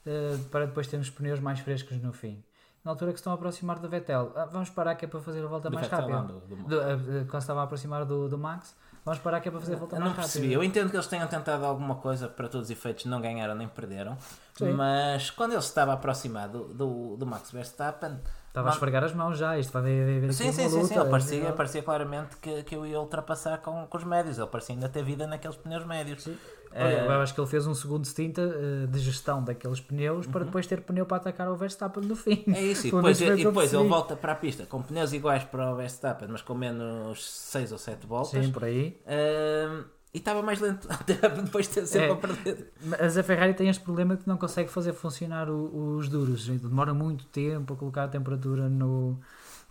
eh, para depois termos pneus mais frescos no fim. Na altura que se estão a aproximar do Vettel. Ah, vamos parar que é para fazer a volta Do mais Vettel, rápida. do- do- ah, ah, quando se estava a aproximar do, do Max, vamos parar que é para fazer a volta Eu mais não percebi. rápida. Eu entendo que eles tenham tentado alguma coisa para todos os efeitos, não ganharam nem perderam. Sim. Mas quando ele se estava a aproximar do, do, do Max Verstappen. Estava a esfregar as mãos já, isto vai haver aqui Sim, sim, sim, luta. sim. Ele parecia, parecia claramente que, que eu ia ultrapassar com, com os médios. Ele parecia ainda ter vida naqueles pneus médios. Olha, Eh, eu acho que ele fez um segundo stint eh, de gestão daqueles pneus para depois ter pneu para atacar o Verstappen no fim. Uhum. É isso, e depois, e depois ele volta para a pista com pneus iguais para o Verstappen, mas com menos 6 ou 7 voltas. Sim, por aí. Ahm, e estava mais lento depois de ter sempre É. a perder. Mas a Ferrari tem este problema que não consegue fazer funcionar o- os duros. Demora muito tempo a colocar a temperatura no,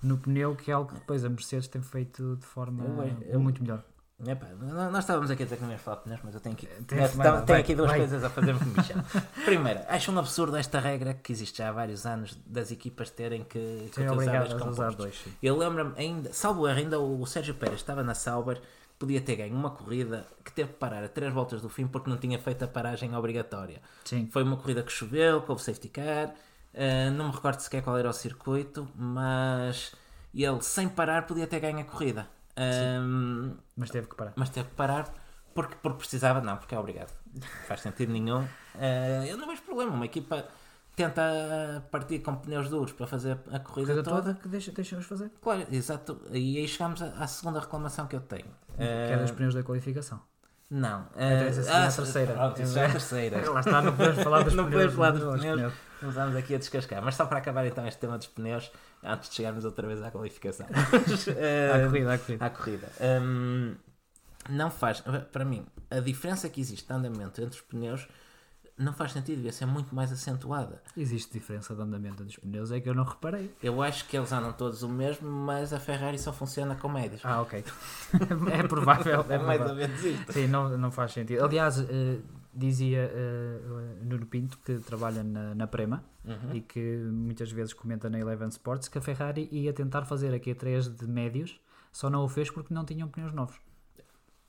no pneu, que é algo que depois a Mercedes tem feito de forma Eu- eu- muito melhor. Epá, nós estávamos aqui a dizer que não ia falar de pneus, mas eu tenho aqui, tenho, tenho aqui duas vai. coisas a fazer-me comichão. Primeiro, acho um absurdo esta regra que existe já há vários anos das equipas terem que, que utilizar dois compostos. dois. sim. Eu lembro-me ainda, salvo erro, ainda o Sérgio Pérez estava na Sauber, podia ter ganho uma corrida que teve que parar a três voltas do fim porque não tinha feito a paragem obrigatória. Sim. Foi uma corrida que choveu, que houve safety car, eh, não me recordo sequer qual era o circuito, mas ele sem parar podia ter ganho a corrida. Ahm, Mas teve que parar. mas teve que parar porque, porque precisava, não, porque é obrigado. Não faz sentido nenhum. Eh, eu não vejo problema. Uma equipa tenta partir com pneus duros para fazer a corrida toda. toda que deixa, deixamos fazer. Claro, exato. E aí chegamos à, à segunda reclamação que eu tenho. Que é dos Eh, pneus da qualificação. Não. Essa seria a ah, terceira. Pronto, isso é a terceira. Lá está, não podemos falar dos Não pneus. podemos falar dos pneus. Começámos aqui a descascar. Mas só para acabar então este tema dos pneus, antes de chegarmos outra vez à qualificação. Eh, À corrida, à corrida. à corrida. Hum, não faz, para mim, a diferença que existe de andamento entre os pneus não faz sentido, devia ser muito mais acentuada. Existe diferença de andamento dos pneus, é que eu não reparei. Eu acho que eles andam todos o mesmo, mas a Ferrari só funciona com médios. Ah, ok. é provável. É, é mais ou menos isto. Sim, não, não faz sentido. Aliás, eh, dizia eh, Nuno Pinto, que trabalha na, na Prema Uhum. e que muitas vezes comenta na Eleven Sports, que a Ferrari ia tentar fazer a Q3 de médios, só não o fez porque não tinham pneus novos.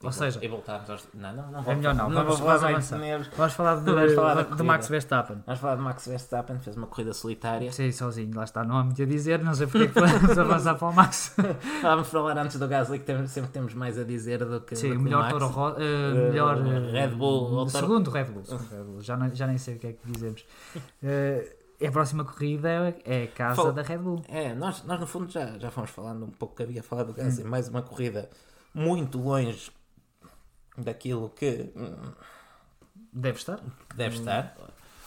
Ou E seja, e voltámos aos. Não, não, não é melhor não. não Vamos, vamos de avançar. Vamos falar de, Vamos falar de corrida. Max Verstappen. Vamos falar de Max Verstappen, fez uma corrida solitária. Sim, sozinho, lá está, não há muito a dizer, não sei porque é que vamos avançar para o Max. Vamos falar antes do Gasly, que temos- sempre temos mais a dizer do que. Sim, do que melhor Max. Toro Ro- eh, Eh, melhor eh, Red Bull, ou Toro- segundo Red Bull, segundo Red Bull. Já, não- já nem sei o que é que dizemos. Eh, a próxima corrida é a casa Fal- da Red Bull. É, nós, nós no fundo já, já fomos falando um pouco que havia falado do Hum. Gasly. Mais uma corrida muito longe daquilo que hum, Deve estar. que deve estar.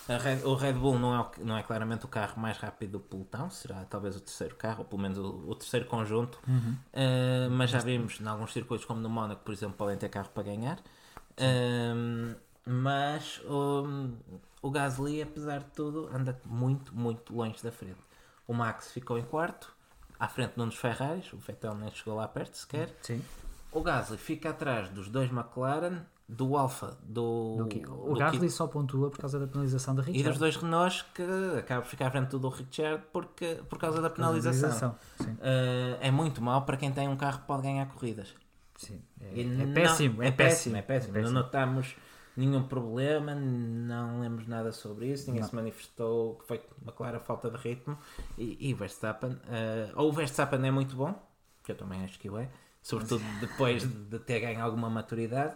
A Red- o Red Bull não é, não é claramente o carro mais rápido do pelotão, será talvez o terceiro carro, ou pelo menos o, o terceiro conjunto. Uhum. Uh, mas já vimos em alguns circuitos, como no Mónaco, por exemplo, podem ter carro para ganhar. Um, mas um, o Gasly, apesar de tudo, anda muito, muito longe da frente. O Max ficou em quarto, à frente de um dos Ferraris, o Vettel nem chegou lá perto sequer. Sim. O Gasly fica atrás dos dois McLaren, do Alfa, do, Do o do Gasly só pontua por causa da penalização de e dos Richard. dois Renaults que acaba por ficar à frente do Richard porque, por causa da penalização. Sim, Uh, é muito mau para quem tem um carro que pode ganhar corridas. sim. É, é não- péssimo, é, péssimo, é péssimo. Não notamos nenhum problema, não lemos nada sobre isso, ninguém Não. se manifestou que foi uma clara falta de ritmo. E, e o Verstappen, uh, ou o Verstappen é muito bom, que eu também acho que o é, sobretudo depois de ter ganho alguma maturidade.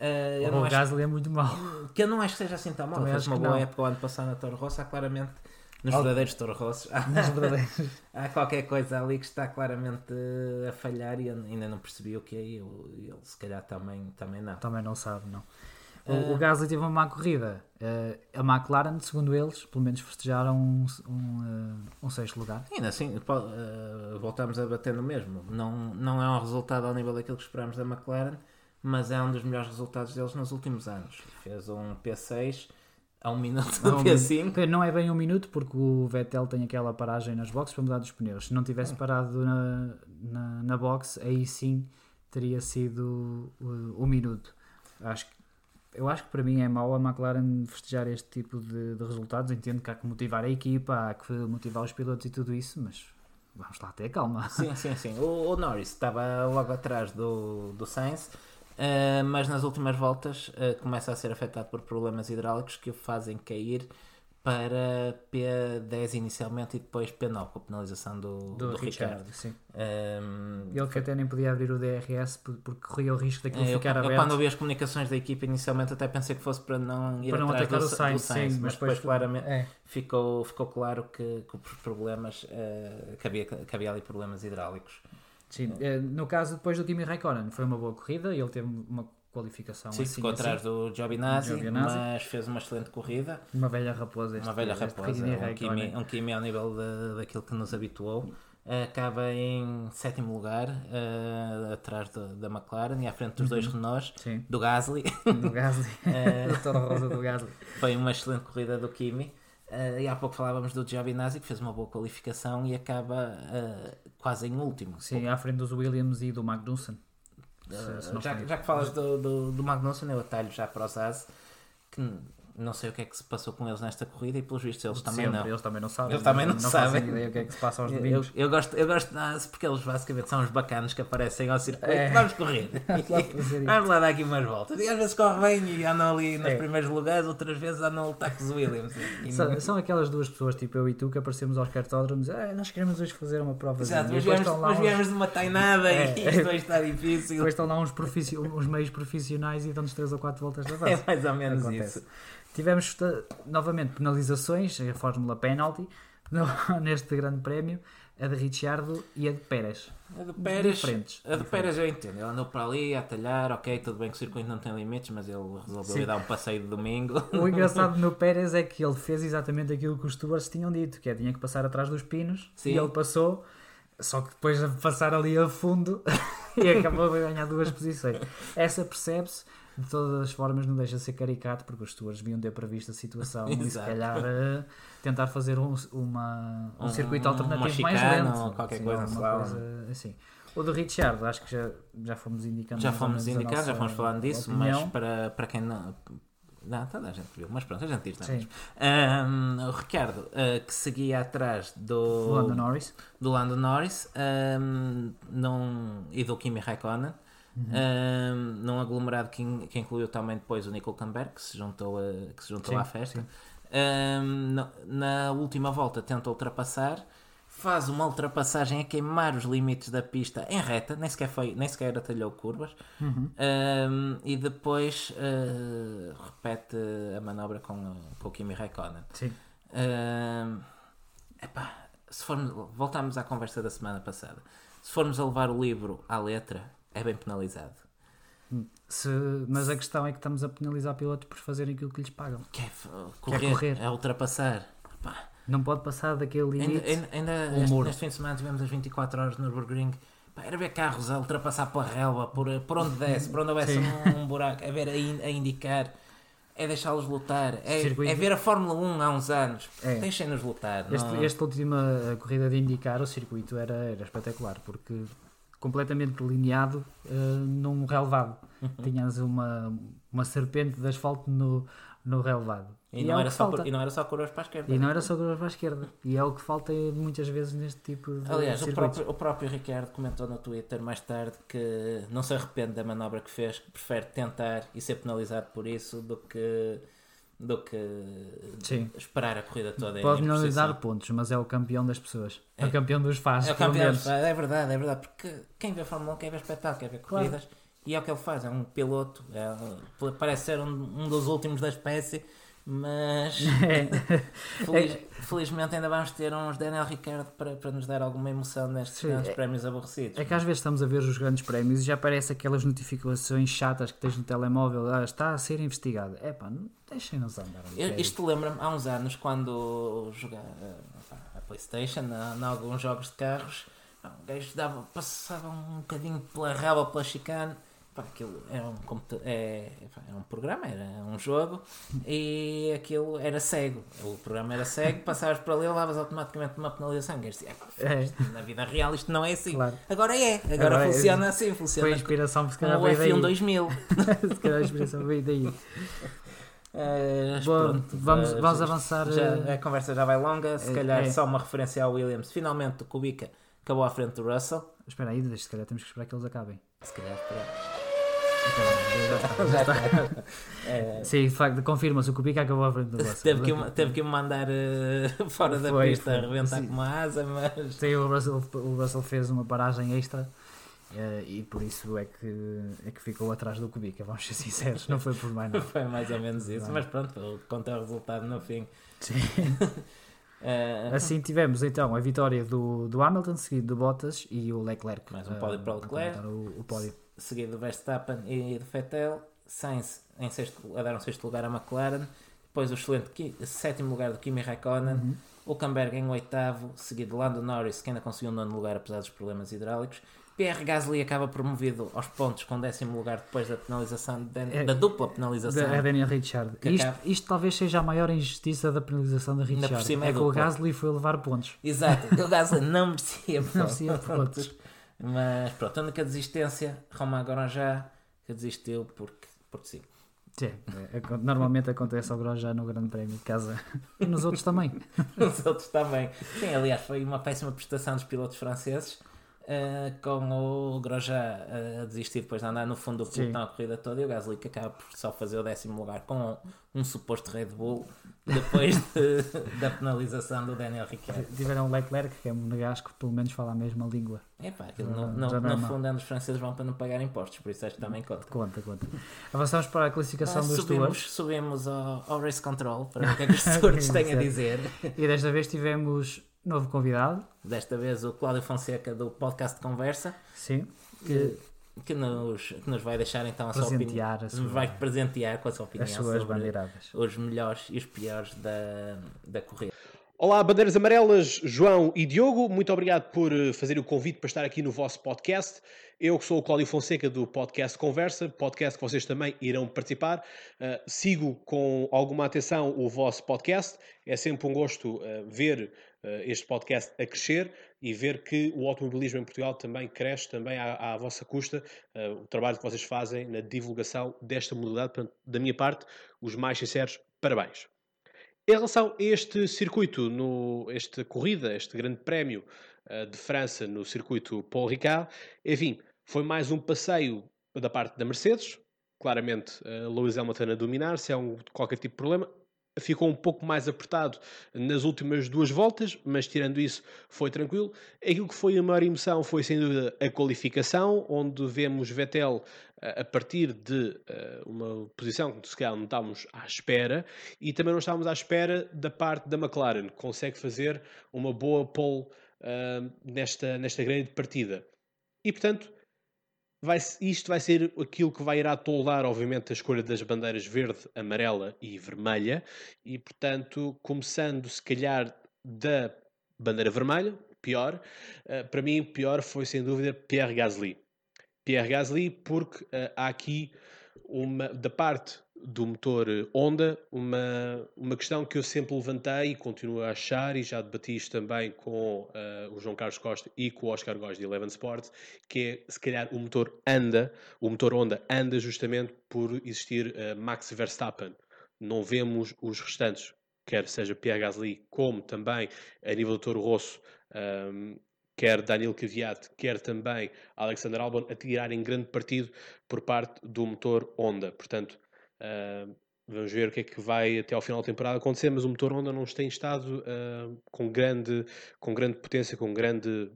Uh, O Gasly é muito mau. que eu não acho que seja assim tão mal. Também Fez uma boa não. época o ano passado na Toro Rosso. Há claramente, nos Algo- verdadeiros Toro Rossos, há, há qualquer coisa ali que está claramente a falhar e ainda não percebi o que é. E ele se calhar também, também não. Também não sabe, não. O, Ah. o Gasly teve uma má corrida. Eh, a McLaren, segundo eles, pelo menos festejaram um, um, eh, um sexto lugar. Ainda assim, eh, voltamos a bater no mesmo. Não, não é um resultado ao nível daquilo que esperámos da McLaren, mas é um dos melhores resultados deles nos últimos anos. Fez um P6 a um minuto do Não, P5. Não é bem um minuto, porque o Vettel tem aquela paragem nas boxes para mudar dos pneus. Se não tivesse parado na, na, na box, aí sim teria sido o, o minuto. Acho que, eu acho que para mim é mau a McLaren festejar este tipo de, de resultados. Entendo que há que motivar a equipa, há que motivar os pilotos e tudo isso, mas vamos lá ter calma. Sim, sim, sim. O, o Norris estava logo atrás do, do Sainz, eh, mas nas últimas voltas eh, começa a ser afetado por problemas hidráulicos que o fazem cair para P10 inicialmente e depois P9 com a penalização do, do, do Ricardo. Sim. Um, Ele que até nem podia abrir o DRS porque corria o risco daquilo é, ficar eu, aberto. Eu quando ouvi as comunicações da equipe inicialmente até pensei que fosse para não ir para não atrás do, o Sainz, sim, mas depois claramente é. ficou, ficou claro que, que os problemas uh, que, havia, que havia ali problemas hidráulicos. Sim, uh, no caso depois do Kimi Raikkonen foi uma boa corrida, ele teve uma qualificação. Sim, assim, ficou assim. atrás do Giovinazzi, Giovinazzi, mas fez uma excelente corrida. Uma velha raposa. Uma velha raposa, um Kimi, um Kimi ao nível de, daquilo que nos habituou. Acaba em sétimo lugar, uh, atrás de, da McLaren e à frente dos uhum. dois Renaults, Sim. do Gasly. Do Gasly, uh, rosa do Gasly. Foi uma excelente corrida do Kimi. Uh, e há pouco falávamos do Giovinazzi que fez uma boa qualificação e acaba uh, quase em último. Sim, à frente dos Williams e do Magnussen. Já, já, que falas do, do, do Magnussen, eu atalho já para os As, que não sei o que é que se passou com eles nesta corrida e pelos vistos eles também Sempre, não. Eles também não sabem. Eles também não, não sabem. ideia o que é que se passa aos domingos. Eu, eu, gosto, eu gosto porque eles basicamente são os bacanos que aparecem ao circuito. É. Vamos correr. Vamos lá dar aqui umas voltas. E às vezes corre bem e andam ali nos é. primeiros lugares, outras vezes andam a lutar com os Williams. São, não... são, aquelas duas pessoas, tipo eu e tu, que aparecemos aos cartódromos. Ah, nós queremos hoje fazer uma prova. Exato, mas viemos, uns... de uma tainada é. e isto vai estar difícil. Depois estão lá uns, profici... uns meios profissionais e dão-nos 3 ou 4 voltas da base. É mais ou menos Acontece. isso. Tivemos novamente penalizações, a Fórmula Penalty, neste grande prémio, a de Ricciardo e a de Pérez. A de Pérez, diferentes, a de Pérez eu entendo, ele andou para ali a talhar, ok, tudo bem que o circuito não tem limites, mas ele resolveu dar um passeio de domingo. O engraçado no Pérez é que ele fez exatamente aquilo que os stewards tinham dito, que é tinha que passar atrás dos pinos, Sim. e ele passou, só que depois de passar ali a fundo e acabou a ganhar duas posições. Essa percebe-se de todas as formas não deixa de ser caricato porque os stewards deviam ter previsto a situação e se calhar uh, tentar fazer um, uma, um, um circuito alternativo mais lento ou qualquer coisa, coisa assim. O do Richard, acho que já, já fomos indicando. Já fomos indicando, já fomos falando disso, opinião. mas para, para quem não. Não, toda a gente viu, mas pronto, a gente diz também. Um, o Ricardo, uh, que seguia atrás do, Lando Norris, do Lando Norris um, não, e do Kimi Raikkonen, Uhum. num aglomerado que, in, que, incluiu também depois o Camber, que se juntou, a, que se juntou sim, à festa. Um, na, na, última volta tenta ultrapassar, faz uma ultrapassagem a queimar os limites da pista em reta, nem sequer, foi, nem sequer atalhou curvas, uhum. um, e depois uh, repete a manobra com, com o Kimi Raikkonen. Sim. epá, se formos, voltamos à conversa da semana passada. Se formos a levar o livro à letra, é bem penalizado. Se, mas a questão é que estamos a penalizar pilotos por fazerem aquilo que lhes pagam. Que é correr, Quer correr. é ultrapassar. Pá. Não pode passar daquele limite. Ainda, ainda este, neste fim de semana tivemos as 24 horas no Nürburgring. Pá, era ver carros a ultrapassar pela relva, por, por onde desce, por onde houvesse um, um, buraco, é ver a, a indicar é deixá-los lutar, é, é, ver a Fórmula 1 há uns anos. É. Deixem-nos lutar. Este, não... Esta última corrida de indicar o circuito era, era espetacular, porque completamente delineado uh, num relevado. Uhum. Tinhas uma, uma serpente de asfalto no, no relevado. E, e não, é era só, e não era só curvas para a esquerda. E não era só curvas para a esquerda. E é o que falta muitas vezes neste tipo de Aliás, o próprio, o próprio Ricardo comentou no Twitter mais tarde que não se arrepende da manobra que fez, que prefere tentar e ser penalizado por isso do que do que Sim. esperar a corrida toda. Pode não lhe dar pontos, mas é o campeão das pessoas. É, é o campeão dos faz. É o campeão dos é verdade, é verdade. Porque quem vê Fórmula 1 quer ver espetáculo, quer ver corridas. Claro. E é o que ele faz, é um piloto, é, parece ser um, um dos últimos da espécie mas é. feliz, felizmente ainda vamos ter uns Daniel Ricciardo para, para nos dar alguma emoção nestes Sim, grandes é, prémios aborrecidos. É que às vezes estamos a ver os grandes prémios e já aparece aquelas notificações chatas que tens no telemóvel, ah, está a ser investigado. É pá, deixem-nos andar. Um isto lembra-me há uns anos quando jogava a Playstation, em alguns jogos de carros, o gajo dava, passava um bocadinho pela raba, pela chicane Pá, aquilo era um, é, era um programa, era um jogo e aquilo era cego. O programa era cego, passavas para ali e levavas automaticamente uma penalização. Dizia, é, na vida real isto não é assim. Claro. Agora é, agora, agora é. funciona é, assim. Funciona foi a inspiração, se calhar veio daí. F1 2000. se calhar a inspiração veio daí. Uh, Bom, pronto, vamos, uh, vamos avançar. Já, eh, a conversa já vai longa, se calhar é. só uma referência ao Williams. Finalmente o Kubica acabou à frente do Russell. Espera aí, se calhar temos que esperar que eles acabem. Se calhar esperar. Já está. É... Sim, de facto, confirma-se. O Kubica acabou à frente do Russell. teve, que, teve que me mandar uh, fora da foi, pista, a arrebentar com uma asa, mas. Sim, o Russell, o Russell fez uma paragem extra. Uh, e por isso é que, é que ficou atrás do Kubica, vamos ser sinceros, não foi por mais nada. foi mais ou menos isso, mas pronto, conta o resultado no fim. Sim. Uh, assim tivemos então a vitória do, do Hamilton, seguido do Bottas e o Leclerc. Mais um pódio para o Leclerc. O, o pódio. Seguido do Verstappen e do Vettel. Sainz em sexto, a dar um sexto lugar à McLaren. Depois o excelente sétimo lugar do Kimi Raikkonen. Uhum. Hulkenberg em oitavo, seguido de Lando Norris, que ainda conseguiu um nono lugar apesar dos problemas hidráulicos. Pierre Gasly acaba promovido aos pontos com décimo lugar depois da penalização, de, é, da dupla penalização. Da Daniel Ricciardo. Isto, acaba... isto, talvez seja a maior injustiça da penalização da Ricciardo. É, é que o Gasly foi levar pontos. Exato, o Gasly não merecia pontos. não merecia pontos. Mas pronto, a única desistência, Romain Grosjean, que desistiu porque, porque sim. Sim, é, é normalmente acontece ao Grosjean no Grande Prémio de casa e nos outros também. nos outros também. Sim, aliás, foi uma péssima prestação dos pilotos franceses uh, com o Grosjean uh, a desistir depois de andar no fundo do pelotão a corrida toda e o Gasly que acaba por só fazer o décimo lugar com um suposto Red Bull depois de, da penalização do Daniel Ricciardo. Tiveram o Leclerc, que é um monegasco, pelo menos fala a mesma língua. É pá, aquilo no, no, no fundo os franceses vão para não pagar impostos, por isso acho que também conta. Conta, conta. Avançamos para a classificação ah, dos subimos. Subimos ao, ao Race Control para ver o que é que os têm a dizer. E desta vez tivemos novo convidado. Desta vez o Cláudio Fonseca do podcast Conversa. Sim. Que, que, nos, que nos vai deixar então a sua opinião. A sua, vai presentear com a sua opinião as suas bandeiradas. os melhores e os piores da, da corrida. Olá, bandeiras amarelas, João e Diogo, muito obrigado por eh, fazer o convite para estar aqui no vosso podcast. Eu que sou o Cláudio Fonseca do podcast Conversa, podcast que vocês também irão participar. Uh, sigo com alguma atenção o vosso podcast. É sempre um gosto uh, ver uh, este podcast a crescer e ver que o automobilismo em Portugal também cresce, também à, à vossa custa. o trabalho que vocês fazem na divulgação desta modalidade. Portanto, da minha parte, os mais sinceros parabéns. Em relação a este circuito, no, esta corrida, este grande prémio uh, de França no circuito Paul Ricard, enfim, foi mais um passeio da parte da Mercedes, claramente uh, Lewis Hamilton a dominar, se há um, qualquer tipo de problema, ficou um pouco mais apertado nas últimas duas voltas, mas tirando isso foi tranquilo. Aquilo que foi a maior emoção foi sem dúvida a qualificação, onde vemos Vettel a partir de uh, uma posição que se calhar não estávamos à espera e também não estávamos à espera da parte da McLaren, que consegue fazer uma boa pole uh, nesta, nesta grande partida. E portanto, vai, isto vai ser aquilo que vai irá toldar, obviamente, a escolha das bandeiras verde, amarela e vermelha, e portanto, começando se calhar da bandeira vermelha, pior, uh, para mim, pior foi sem dúvida Pierre Gasly. Pierre Gasly, porque uh, há aqui uma, da parte do motor Honda uma, uma questão que eu sempre levantei e continuo a achar, e já debati isto também com uh, o João Carlos Costa e com o Oscar Góes de Eleven Sports, que é se calhar o motor anda, o motor Honda anda justamente por existir uh, Max Verstappen. Não vemos os restantes, quer seja Pierre Gasly, como também a nível do Toro Rosso, um, quer Daniel Kvyat, quer também Alexander Albon, a tirarem grande partido por parte do motor Honda. Portanto, uh, vamos ver o que é que vai até ao final da temporada acontecer, mas o motor Honda não tem estado uh, com, grande, com grande potência, com grande,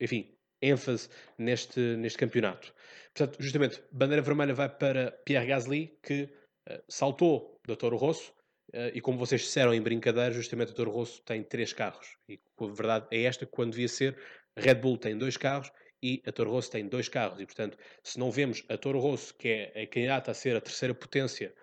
enfim, ênfase neste, neste campeonato. Portanto, justamente, bandeira vermelha vai para Pierre Gasly, que uh, saltou do Toro Rosso, Uh, e como vocês disseram em brincadeira, justamente o Toro Rosso tem três carros. E a verdade é esta, quando devia ser, Red Bull tem dois carros e a Toro Rosso tem dois carros. E, portanto, se não vemos a Toro Rosso, que é a candidata a ser a terceira potência,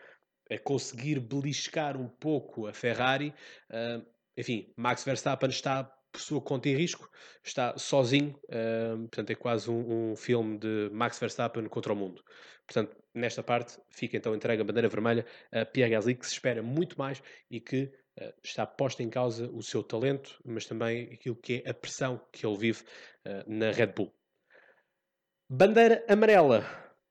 a conseguir beliscar um pouco a Ferrari, uh, enfim, Max Verstappen está por sua conta e risco, está sozinho, uh, portanto é quase um, um, filme de Max Verstappen contra o mundo. Portanto, nesta parte fica então entregue a bandeira vermelha a Pierre Gasly, que se espera muito mais e que uh, está posta em causa o seu talento, mas também aquilo que é a pressão que ele vive uh, na Red Bull. Bandeira amarela.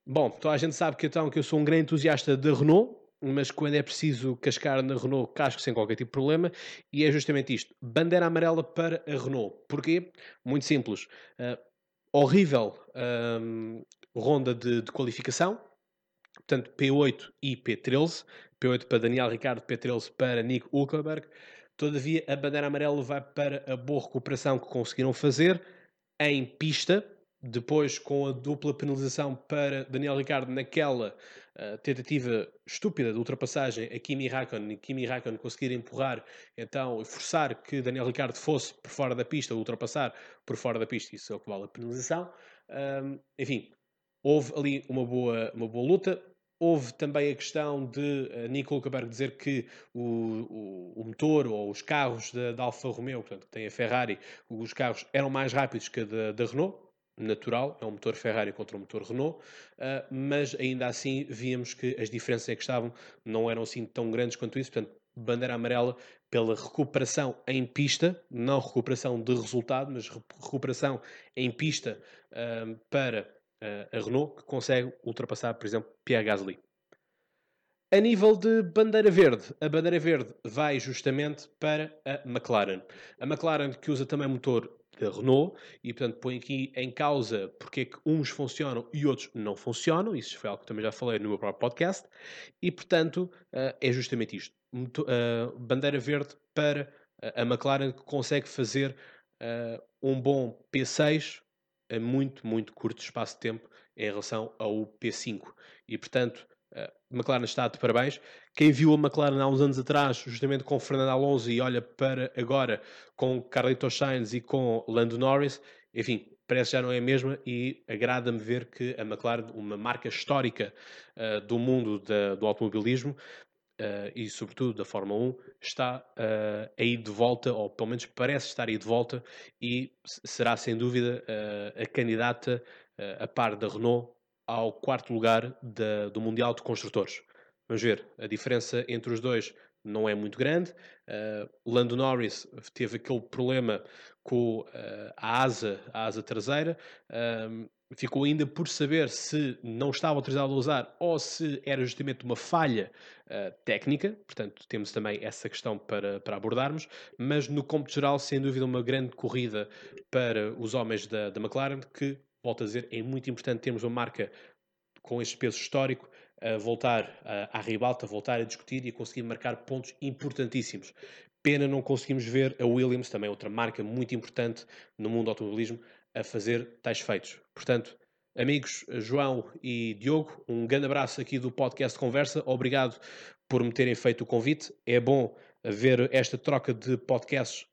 Bom, toda a gente sabe que então que eu sou um grande entusiasta da Renault, mas quando é preciso cascar na Renault, casco sem qualquer tipo de problema, e é justamente isto: bandeira amarela para a Renault. Porquê? Muito simples. Uh, horrível um, ronda de, de, qualificação, Portanto, P8 e P13. P8 para Daniel Ricardo, P13 para Nico Hulkenberg. Todavia, a bandeira amarela vai para a boa recuperação que conseguiram fazer em pista, depois com a dupla penalização para Daniel Ricardo naquela uh, tentativa estúpida de ultrapassagem a Kimi Raikkonen e Kimi Raikkonen conseguir empurrar então e forçar que Daniel Ricardo fosse por fora da pista, ultrapassar por fora da pista, isso é o que vale a penalização. Um, enfim, houve ali uma boa, uma boa luta. Houve também a questão de uh, Nico Hulkenberg dizer que o, o, o, motor ou os carros da, Alfa Romeo, portanto, que tem a Ferrari, os carros eram mais rápidos que a da Renault, natural, é um motor Ferrari contra um motor Renault, uh, mas ainda assim víamos que as diferenças em que estavam não eram assim tão grandes quanto isso, portanto, bandeira amarela pela recuperação em pista, não recuperação de resultado, mas recuperação em pista uh, para uh, a Renault, que consegue ultrapassar, por exemplo, Pierre Gasly. A nível de bandeira verde, a bandeira verde vai justamente para a McLaren. A McLaren que usa também motor da Renault e, portanto, põe aqui em causa porque é que uns funcionam e outros não funcionam. Isso foi algo que também já falei no meu próprio podcast. E, portanto, uh, é justamente isto. Uh, bandeira verde para a McLaren que consegue fazer uh, um bom P6 a muito, muito curto espaço de tempo em relação ao P5. E, portanto, a McLaren está de parabéns. Quem viu a McLaren há uns anos atrás, justamente com Fernando Alonso, e olha para agora com Carlitos Sainz e com Lando Norris, enfim, parece que já não é a mesma e agrada-me ver que a McLaren, uma marca histórica uh, do mundo da, do automobilismo, Uh, e sobretudo da Fórmula 1, está uh, aí de volta, ou pelo menos parece estar aí de volta, e será sem dúvida uh, a candidata a par da Renault ao quarto lugar da, do Mundial de Construtores. Vamos ver, a diferença entre os dois não é muito grande. Uh, Lando Norris teve aquele problema com uh, a asa, a asa traseira. Uh, ficou ainda por saber se não estava autorizado a usar ou se era justamente uma falha uh, técnica. Portanto, temos também essa questão para, para abordarmos. Mas, no cômputo geral, sem dúvida, uma grande corrida para os homens da, da McLaren que volto a dizer, é muito importante termos uma marca com este peso histórico a voltar à ribalta, a voltar a discutir e a conseguir marcar pontos importantíssimos. Pena não conseguimos ver a Williams, também outra marca muito importante no mundo do automobilismo, a fazer tais feitos. Portanto, amigos João e Diogo, um grande abraço aqui do podcast Conversa. Obrigado por me terem feito o convite. É bom ver esta troca de podcasts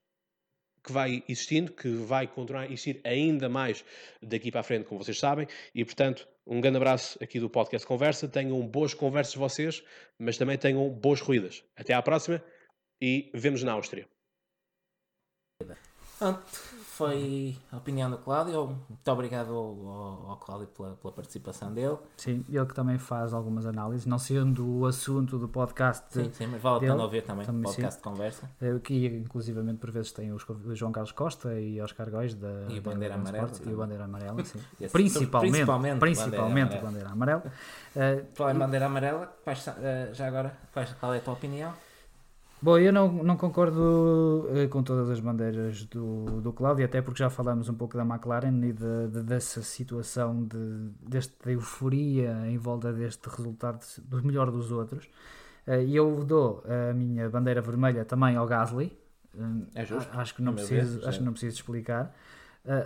que vai existindo, que vai continuar a existir ainda mais daqui para a frente, como vocês sabem, e portanto, um grande abraço aqui do Podcast Conversa. Tenham boas conversas vocês, mas também tenham boas corridas. Até à próxima e vemos na Áustria. Pronto foi a opinião do Cláudio. Muito obrigado ao, ao Cláudio pela, pela, participação dele. Sim, ele que também faz algumas análises, não sendo o assunto do podcast. Sim, sim, mas vale a pena ouvir também, o podcast sim. de conversa. Que inclusivamente por vezes tem os, o João Carlos Costa e Oscar Góis da e o Bandeira Amarela. E o Bandeira Amarela, sim. principalmente, principalmente, principalmente o Bandeira Amarela. Uh, Falar em Bandeira Amarela, uh, já agora, qual é a tua opinião? Bom, eu não, não concordo uh, com todas as bandeiras do, do Cláudio, até porque já falamos um pouco da McLaren e de, de, dessa situação, de, desta euforia em volta deste resultado do melhor dos outros. Uh, e eu dou a minha bandeira vermelha também ao Gasly. Uh, é justo. Acho que não, preciso, acho que não preciso explicar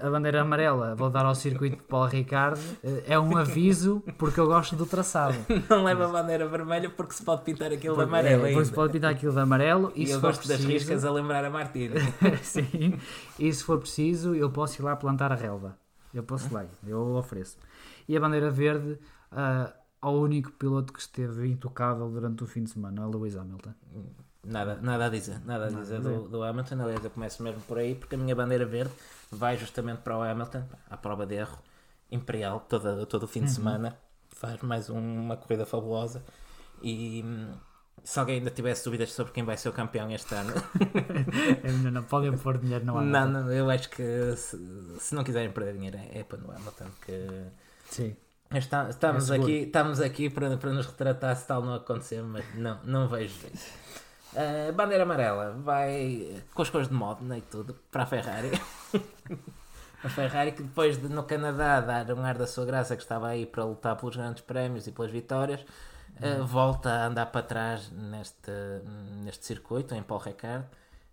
a bandeira amarela, vou dar ao circuito de Paulo Ricardo, eh, é um aviso porque eu gosto do traçado. Não leva a bandeira vermelha porque se pode pintar aquilo de amarelo. É, porque se pode pintar aquilo de amarelo e, e eu gosto preciso, das riscas a lembrar a Martina. Sim, e se for preciso, eu posso ir lá plantar a relva. Eu posso lá, eu ofereço. E a bandeira verde uh, ao único piloto que esteve intocável durante o fim de semana, a Lewis Hamilton. Nada, nada a dizer, nada a dizer do, do Hamilton. Aliás, eu começo mesmo por aí porque a minha bandeira verde vai justamente para o Hamilton, à prova de erro imperial, todo, todo o fim de uhum. semana. Faz mais um, uma corrida fabulosa. E hum, se alguém ainda tivesse dúvidas sobre quem vai ser o campeão este ano, não, não podem pôr dinheiro no Hamilton. Não, não, eu acho que se, se não quiserem perder dinheiro, é, é para no Hamilton. Que... Sim. Está, estamos, é aqui, estamos aqui para, para nos retratar se tal não acontecer, mas não, não vejo isso. Uh, bandeira amarela vai com as cores de Modena e tudo para a Ferrari. A Ferrari que depois de no Canadá dar um ar da sua graça que estava aí para lutar pelos grandes prémios e pelas vitórias, uh, volta a andar para trás neste, neste circuito, em Paul Ricard.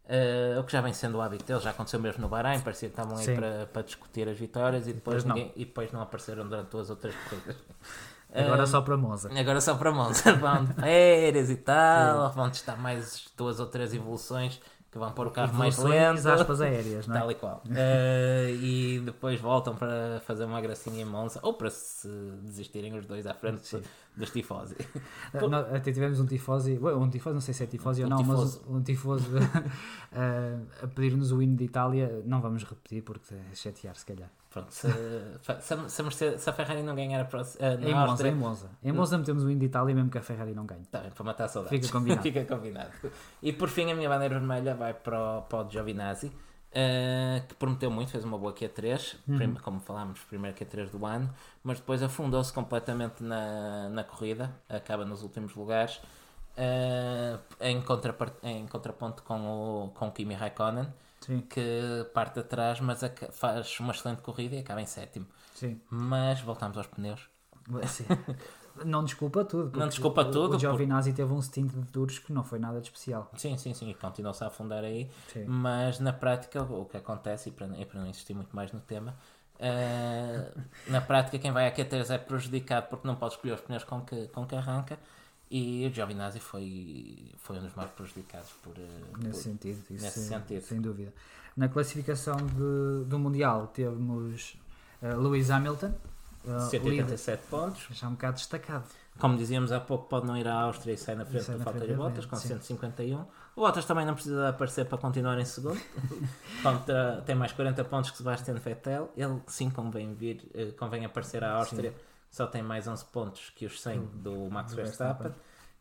Uh, o que já vem sendo o hábito dele, já aconteceu mesmo no Bahrein, parecia que estavam aí para, para discutir as vitórias e depois, ninguém, não. e depois não apareceram durante duas ou três corridas. Agora uh, só para Monza. Agora só para Monza. Vão de férias e tal, vão testar mais duas ou três evoluções que vão pôr o carro mais lento. aspas aéreas, não é? Tal e qual. Uh, e depois voltam para fazer uma gracinha em Monza, ou para se desistirem os dois à frente Sim. Dos tifosi. Até tivemos um tifosi, um tifosi, não sei se é tifosi um ou não, tifoso. mas um tifosi uh, a pedir-nos o hino de Itália. Não vamos repetir porque é chatear, se calhar. Pronto, se, se, se, a Ferrari não ganhar a próxima. Uh, em, Monza, em Monza. Em Monza metemos o hino de Itália mesmo que a Ferrari não ganhe. Tá bem, para matar a saudade. Fica combinado. Fica combinado. E por fim, a minha bandeira vermelha vai para o, para o Giovinazzi, uh, que prometeu muito, fez uma boa Q3, uhum. como falámos, primeiro Q3 do ano, mas depois afundou-se completamente na, na corrida, acaba nos últimos lugares. Uh, em, em contraponto com o, com o Kimi Raikkonen, Sim. que parte atrás, mas faz uma excelente corrida e acaba em sétimo. Sim. Mas voltamos aos pneus. Sim. não desculpa tudo. Não desculpa o, tudo. O Giovinazzi por... teve um stint de duros que não foi nada de especial. Sim, sim, sim. E continuou-se a afundar aí. Sim. Mas na prática, o que acontece, e para, e para não insistir muito mais no tema, uh, na prática, quem vai a Q3 é prejudicado porque não pode escolher os pneus com que, com que arranca. E o Giovinazzi foi, foi um dos mais prejudicados por, eh, nesse, por, sentido, isso nesse sentido. Sem dúvida. Na classificação de, do Mundial temos uh, Lewis Hamilton, uh, 187 pontos. Já um bocado destacado. Como dizíamos há pouco, pode não ir à Áustria e sair na frente do falta de Bottas, com sim. 151. O Bottas também não precisa aparecer para continuar em segundo. Contra, tem mais 40 pontos que Sebastian Vettel. Ele sim convém vir, convém aparecer à Áustria. Sim só tem mais 11 pontos que os 100 hum, do Max Verstappen,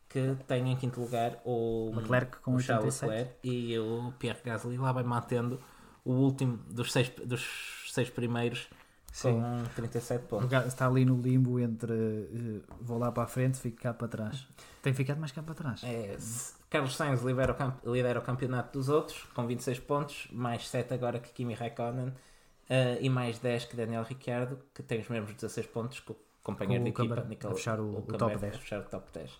que tem em quinto lugar o Leclerc com o Charles Leclerc e o Pierre Gasly lá vai mantendo o último dos seis, dos seis primeiros Sim. com 37 pontos. Está ali no limbo entre uh, vou lá para a frente, fico cá para trás. Tem ficado mais cá para trás. É, Carlos Sainz lidera o, lidera o campeonato dos outros com 26 pontos, mais 7 agora que Kimi Raikkonen uh, e mais 10 que Daniel Ricciardo, que tem os mesmos 16 pontos companheiro de equipa, Nicolas, a fechar o, o, o top 10. A fechar o top 10.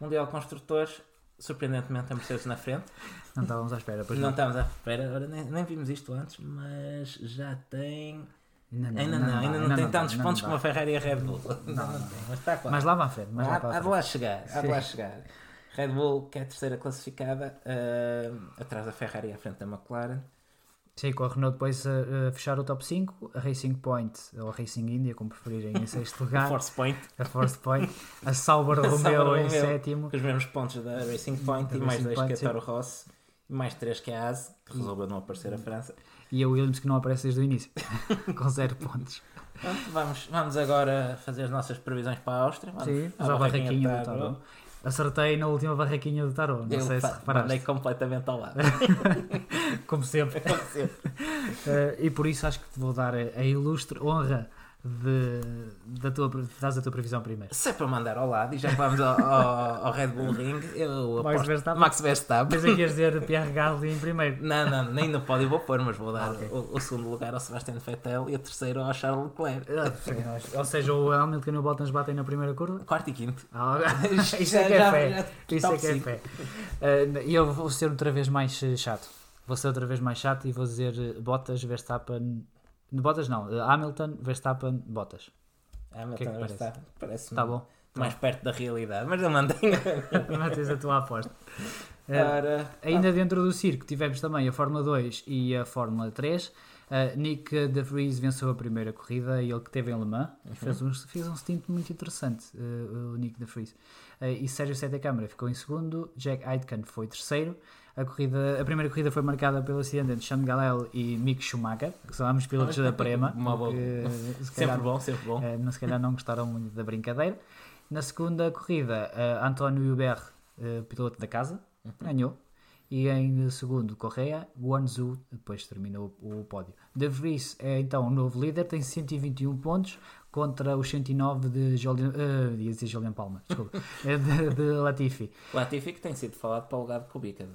Mundial Construtores, surpreendentemente a Mercedes na frente. Não estávamos à espera, pois não. Não estávamos à espera, Ora, nem, nem vimos isto antes, mas já tem. Ainda não, ainda não, não, ainda não, não tem tantos pontos como a Ferrari e a Red Bull. Não, não, tem, mas está quase. Mas lá vai frente. Mas há, há de lá chegar, há de lá chegar. Red Bull, que é a terceira classificada, uh, atrás da Ferrari à frente da McLaren. Sim, com a Renault depois a, a, fechar o top 5, a Racing Point, ou a Racing India, como preferirem, em sexto lugar. a Force Point. A Force Point. A Sauber Romeo em sétimo. Com os mesmos pontos da Racing Point da e mais dois que é a Toro Rosso. E mais três que é a AS, que resolveu não aparecer a França. E a Williams que não aparece desde o início, com zero pontos. Pronto, vamos, vamos agora fazer as nossas previsões para a Áustria. Vamos Sim, já a barraquinha do Tarot. Acertei na última barraquinha do Tarot, não Eu sei se reparaste. Andei completamente ao lado. Como sempre. Como sempre. Uh, e por isso acho que te vou dar a ilustre honra de, da tua, das a tua previsão primeiro. Se é para mandar ao lado e já vamos ao, ao, ao Red Bull Ring, eu Max Verstappen. Max Verstappen. Pensei que ias dizer Pierre Gasly em primeiro. Não, não, nem no pódio vou pôr, mas vou dar ah, okay. o, o, segundo lugar ao Sebastian Vettel e o terceiro ao Charles Leclerc. Ah, ou seja, o Hamilton e o Bottas batem na primeira curva? Quarto e quinto. Ah, isso é que é fé. Isso é que é fé. Uh, e eu vou ser outra vez mais chato. Vou ser outra vez mais chato e vou dizer Bottas, Verstappen Bottas não, eh, Hamilton, Verstappen, Bottas. Hamilton, que é que Verstappen, parece, parece tá bom. mais perto da realidade, mas eu mantenho. Mantens a tua aposta. Uh, ainda ah. dentro do circo tivemos também a Fórmula 2 e a Fórmula 3. Uh, eh, Nick De Vries venceu a primeira corrida, ele que teve em Le Mans, uhum. fez, um, fez um stint muito interessante, uh, o Nick De Vries. e Sérgio Sete Câmara ficou em segundo, Jack Aitken foi terceiro, a, corrida, a primeira corrida foi marcada pelo acidente entre Sean Galel e Mick Schumacher, que são ambos pilotos da Prema. Uma boa. sempre bom, sempre bom. Uh, se calhar não gostaram muito da brincadeira. Na segunda corrida, uh, António Hubert, uh, piloto da casa, uhum. ganhou. E em segundo, Correia, Guanzu depois terminou o pódio. De Vries é então o novo líder, tem 121 pontos contra os 109 de Julian, uh, Julian Palma, desculpa, de, de Latifi. Latifi que tem sido falado para o lugar de Kubica.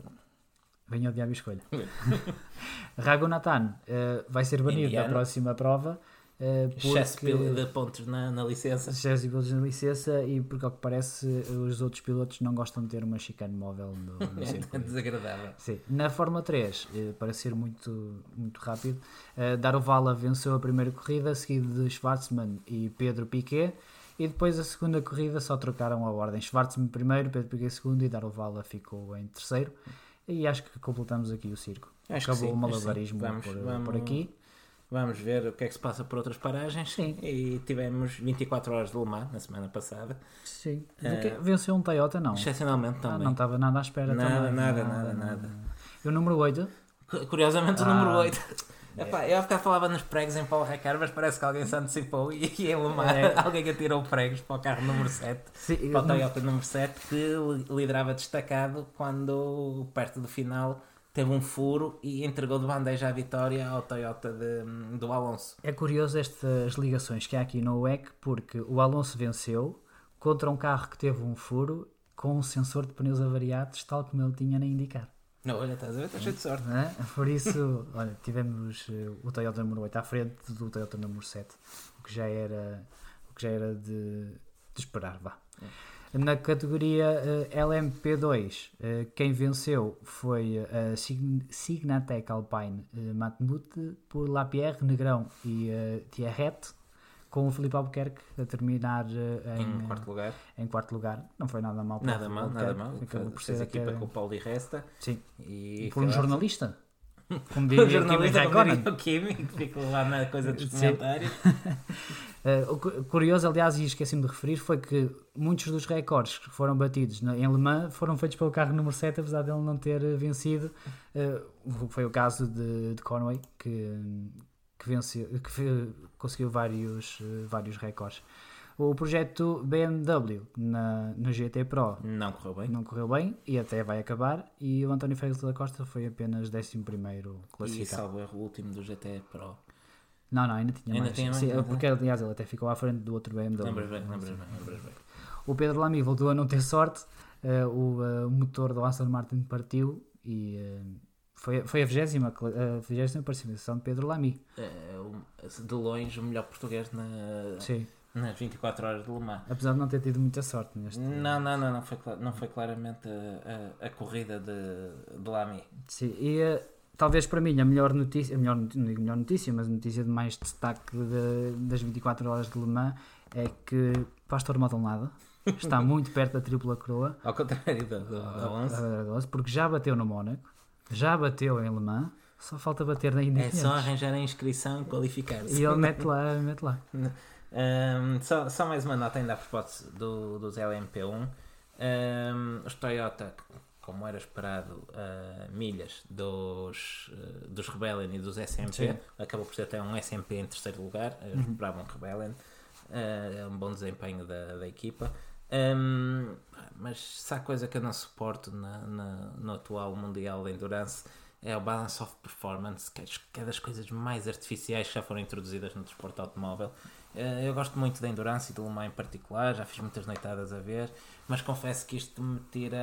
Venha ao diabo e escolha. Ragonatan uh, vai ser banido Indiana. da próxima prova. Uh, excesso de pontos na, na licença. Excesso de na licença e porque ao que parece os outros pilotos não gostam de ter uma chicane móvel no, no circuito. Desagradável. Sim. Na Fórmula 3, uh, para ser muito, muito rápido, uh, Darovala venceu a primeira corrida, seguido de Schwarzman e Pedro Piquet. E depois a segunda corrida só trocaram a ordem. Schwarzman primeiro, Pedro Piquet segundo e Darovala ficou em terceiro. E acho que completamos aqui o circo. Acho Acabou o malabarismo vamos, por, vamos, por aqui. Vamos ver o que é que se passa por outras paragens. Sim. E tivemos 24 horas de Le Mans na semana passada. Sim. Uh, Venceu um Toyota, não? Excepcionalmente também. Ah, não estava nada à espera nada, também. Nada, nada, nada, nada. E o número 8? Curiosamente, ah, o número 8. É. Epá, eu ficar falava nos pregos em Paulo Ricard, mas parece que alguém se antecipou e, e em Le Mans é. alguém atirou pregos para o carro número 7, Sim, para o Toyota número 7, que liderava destacado quando, perto do final, teve um furo e entregou de bandeja a vitória ao Toyota de, do Alonso. É curioso estas ligações que há aqui no WEC, porque o Alonso venceu contra um carro que teve um furo com um sensor de pneus avariados, tal como ele tinha na indicar. Não, olha, estás a ver, estás cheio de sorte. É? Por isso, olha, tivemos uh, o Toyota número 8 à frente do Toyota número 7, o que já era, o que já era de, de esperar, vá. É. Na categoria uh, eh, LMP2, uh, eh, quem venceu foi a uh, Signatec Alpine uh, Matmut por Lapierre, Negrão e uh, Thierret, com o Felipe Albuquerque a terminar em, em, quarto lugar. em quarto lugar. Não foi nada mal. Nada mal, nada mal. Acabou por ser equipa com o Paulo e Resta. Sim. E por um jornalista. Como diria o jornalista o Kimi, que fica lá na coisa dos comentários. uh, o curioso, aliás, e esqueci-me de referir, foi que muitos dos recordes que foram batidos em Le Mans foram feitos pelo carro número 7, apesar dele não ter vencido. Uh, foi o caso de, de Conway, que, que, venceu, que conseguiu vários, uh, vários recordes. O projeto BMW na, no GT Pro não correu bem. Não correu bem e até vai acabar. E o António Félix da Costa foi apenas 11 classificado. E salvo erro, o último do GT Pro. Não, não, ainda tinha ainda mais. Tinha Sim, mais porque aliás ele até ficou à frente do outro BMW. Lembras bem, lembras bem, lembras bem. O Pedro Lamy voltou a não ter sorte. Uh, o, uh, motor do Aston Martin partiu e uh, foi, foi a 20 a 20 participação de Pedro Lamy. É, de longe o melhor português na, Sim nas 24 horas de Le Mans. Apesar de não ter tido muita sorte neste. Não, não, não, não foi, não foi claramente a, a, a corrida de, de Lamy. Sim, e uh, talvez para mim a melhor notícia, a melhor, não digo melhor notícia, mas a notícia de mais destaque de, das 24 horas de Le Mans é que Pastor Maldonado está muito perto da tripla coroa. Ao contrário da, da, da porque já bateu no Mónaco, já bateu em Le Mans. Só falta bater na Indy É só arranjar a inscrição e qualificar-se. E ele mete lá, mete lá. Um, só, só mais uma nota ainda a propósito do, dos LMP1. Um, os Toyota, como era esperado, uh, milhas dos, uh, dos Rebellion e dos SMP. Sim. Acabou por ser até um SMP em terceiro lugar. Uhum. Esperavam Rebellion. Uh, um bom desempenho da, da equipa. Um, mas se há coisa que eu não suporto na, na, no atual Mundial de Endurance é o Balance of Performance, que é das coisas mais artificiais que já foram introduzidas no desporto automóvel. Eh, eu gosto muito da Endurance e do Le Mans em particular, já fiz muitas noitadas a ver, mas confesso que isto me tira.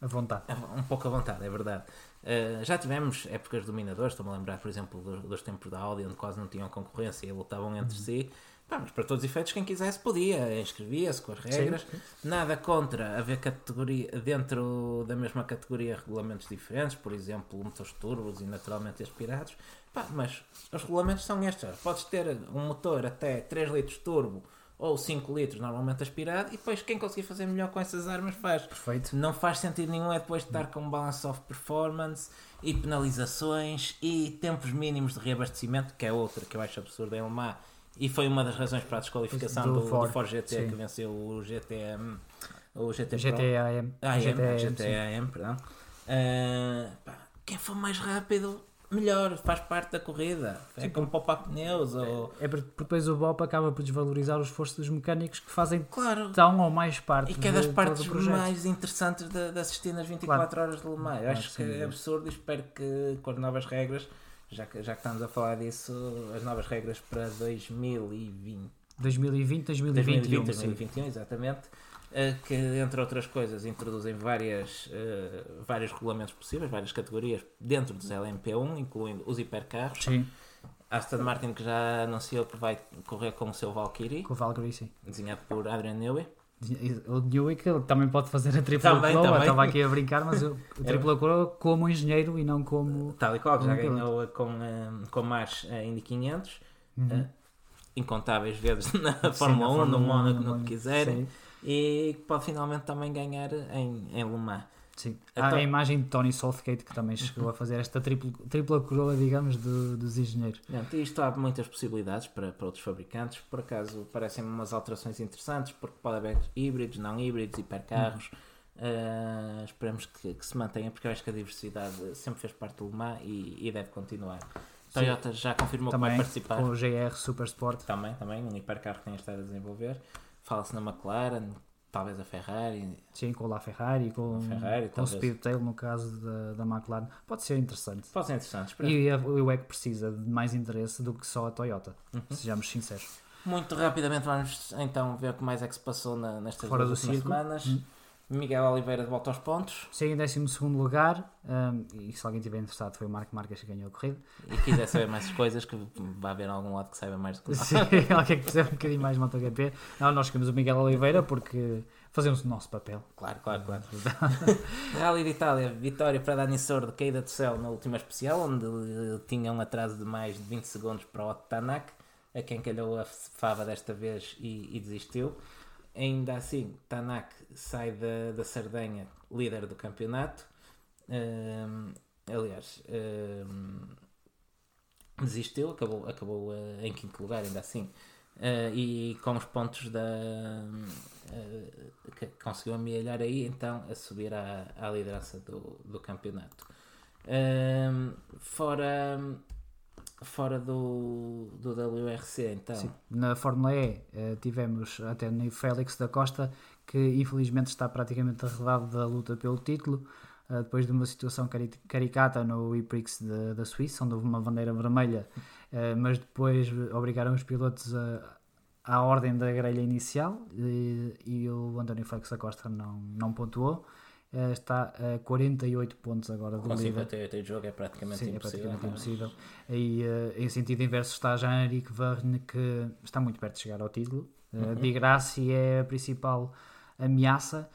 A vontade. Um pouco a vontade, é verdade. Uh, já tivemos épocas dominadoras, estou-me a lembrar, por exemplo, dos, dos, tempos da Audi, onde quase não tinham concorrência e lutavam entre uhum. si. Pá, mas para todos os efeitos, quem quisesse podia, inscrevia-se com as regras. Sim. Nada contra haver categoria, dentro da mesma categoria regulamentos diferentes, por exemplo, motores turbos e naturalmente aspirados. Pá, mas os regulamentos são estes. Podes ter um motor até 3 litros turbo ou 5 litros normalmente aspirado e depois quem conseguir fazer melhor com essas armas faz. Perfeito. Não faz sentido nenhum é depois estar com balance of performance e penalizações e tempos mínimos de reabastecimento, que é outra que eu acho absurda em Lemar e foi uma das razões para a desqualificação do, do, Ford, do Ford GT sim. que venceu o GTM o GT GTAM AM, GTAM, perdão. Uh, pá, quem for mais rápido melhor, faz parte da corrida. É como poupar pneus. Ou... É, é porque depois o BOP acaba por desvalorizar o esforço dos mecânicos que fazem claro. tão ou mais parte E que é das partes mais interessantes de, de, assistir nas 24 claro. horas de Le Mans. Eu claro, acho que é absurdo e espero que com as novas regras, já que, já que estamos a falar disso, as novas regras para 2020. 2020, 2021. 2020, 2021, exatamente uh, que entre outras coisas introduzem várias, uh, vários regulamentos possíveis, várias categorias dentro dos LMP1, incluindo os hipercarros. Sim. Aston Martin que já anunciou que vai correr com o seu Valkyrie. Com o Valkyrie, sim. Desenhado por Adrian Newey. O Newey que também pode fazer a tripla também, coroa, também. estava aqui a brincar, mas o tripla coroa como engenheiro e não como. Tal e qual, já ganhou com, com mais a Indy 500, uhum. uh, incontáveis vezes na Sim, Fórmula na 1, no Mónaco, no que quiserem, e pode finalmente também ganhar em, em Le Mans. Sim. Há então, a imagem de Tony Southgate que também chegou a fazer esta tripla, tripla coroa, digamos, do, dos engenheiros. Pronto, isto há muitas possibilidades para, para outros fabricantes. Por acaso, parecem umas alterações interessantes, porque pode haver híbridos, não híbridos, hipercarros. Uh, esperamos que, que, se mantenha, porque eu acho que a diversidade sempre fez parte do Le Mans e, e deve continuar. Toyota já confirmou também, que vai participar. Com o GR Super Sport. Também, também, um hipercarro que tem estado a desenvolver. Fala-se na McLaren, talvez a Ferrari. Sim, com a Ferrari, com, Ferrari, com o Speedtail no caso da, da McLaren. Pode ser interessante. Pode ser interessante. E o WEC precisa de mais interesse do que só a Toyota, uhum. sejamos sinceros. Muito rapidamente vamos então ver o que mais é que se passou na, nestas Fora duas semanas. Uhum. Miguel Oliveira de volta aos pontos. Sim, em 12 lugar. Um, e se alguém estiver interessado, foi o Marco Marques que ganhou a corrida. E quiser saber mais coisas, que vai haver algum lado que saiba mais do que Sim, alguém que perceba um bocadinho mais MotoGP. Não, nós queremos o Miguel Oliveira porque fazemos o nosso papel. Claro, claro, claro. Rally de Itália, vitória para Dani Sordo, caída do céu na última especial, onde tinha um atraso de mais de 20 segundos para o Otto Tanak, a quem calhou a fava desta vez e, e desistiu. Ainda assim, Tanak sai da, da Sardenha líder do campeonato. Um, aliás, um, desistiu, acabou, acabou uh, em quinto lugar, ainda assim. Uh, e com os pontos da uh, que conseguiu amealhar aí, então a subir à, à liderança do, do campeonato. fora fora do, do WRC, então. Sim. Na Fórmula E uh, tivemos até no Félix da Costa, que infelizmente está praticamente arredado da luta pelo título, uh, depois de uma situação caricata no E-Prix da Suíça, onde houve uma bandeira vermelha, uh, mas depois obrigaram os pilotos a, à ordem da grelha inicial e, e o António Félix da Costa não, não pontuou. Uh, está a 48 pontos agora do Com líder. 58 de jogo é praticamente Sim, impossível. É praticamente impossível. E uh, em sentido inverso está Jean-Henrique Verne que está muito perto de chegar ao título. Uh, uhum. Grassi é a principal ameaça,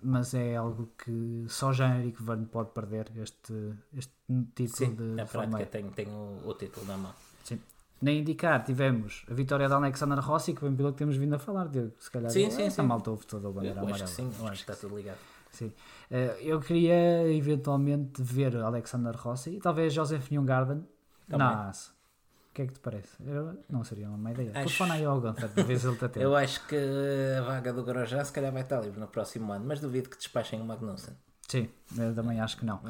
mas é algo que só Jean-Henrique Verne pode perder este, este título Sim, de na prática tem, tem o, título na mão. Sim. Na indicar tivemos a vitória de Alexander Rossi, que foi um piloto que temos vindo a falar de, se calhar sim, sim, sim. malta houve toda a bandeira amarela. Acho que sim, acho que está tudo ligado. Sim. Uh, eu queria eventualmente ver Alexander Rossi e talvez Joseph Newgarden na AS. O que é que te parece? Eu, não seria uma má ideia. Acho... Telefona aí ao Gunther, talvez ele Eu acho que a vaga do Grosjean se calhar vai estar livre no próximo ano, mas duvido que despachem o Magnussen. Sim, eu também acho que não.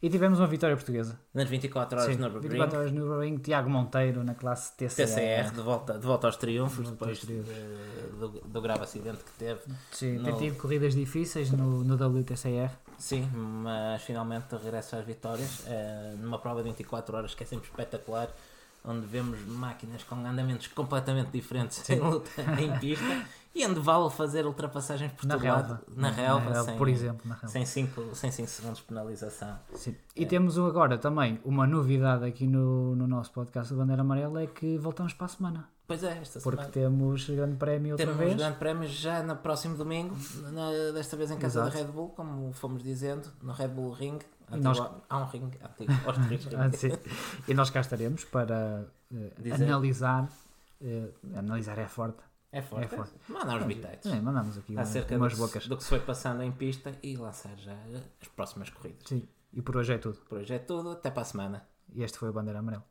E tivemos uma vitória portuguesa. Nas 24 horas Sim, no Nürburgring. 24 horas no Nürburgring, Tiago Monteiro na classe TCR. TCR, de volta, de volta aos triunfos, volta depois aos triunfos. De, do, do, grave acidente que teve. Sim, no... tem tido corridas difíceis no, no WTCR. Sim, mas finalmente regressa às vitórias, é, numa prova de 24 horas que é sempre espetacular, onde vemos máquinas com andamentos completamente diferentes em luta em pista e onde vale fazer ultrapassagens por na todo relva. lado, na, na relva, relva sem, por exemplo, na relva. sem 5 sem cinco segundos de penalização. Sim. E é. temos agora também uma novidade aqui no, no nosso podcast da Bandeira Amarela: é que voltamos para a semana. Pois é, esta Porque semana. temos grande prémio outra temos vez. Temos grande prémio já no próximo domingo, na, desta vez em casa Exato. da Red Bull, como fomos dizendo, no Red Bull Ring. E nós... Há um ring antigo, ah, E nós cá estaremos para uh, analisar. Uh, analisar é forte é forte. É forte. Mandar os bitites. É, mandamos aqui acerca umas do, bocas. do que se foi passando em pista e lançar já as próximas corridas. Sim. E por hoje é tudo. Por hoje é tudo. Até para a semana. E este foi o Bandeira Amarelo.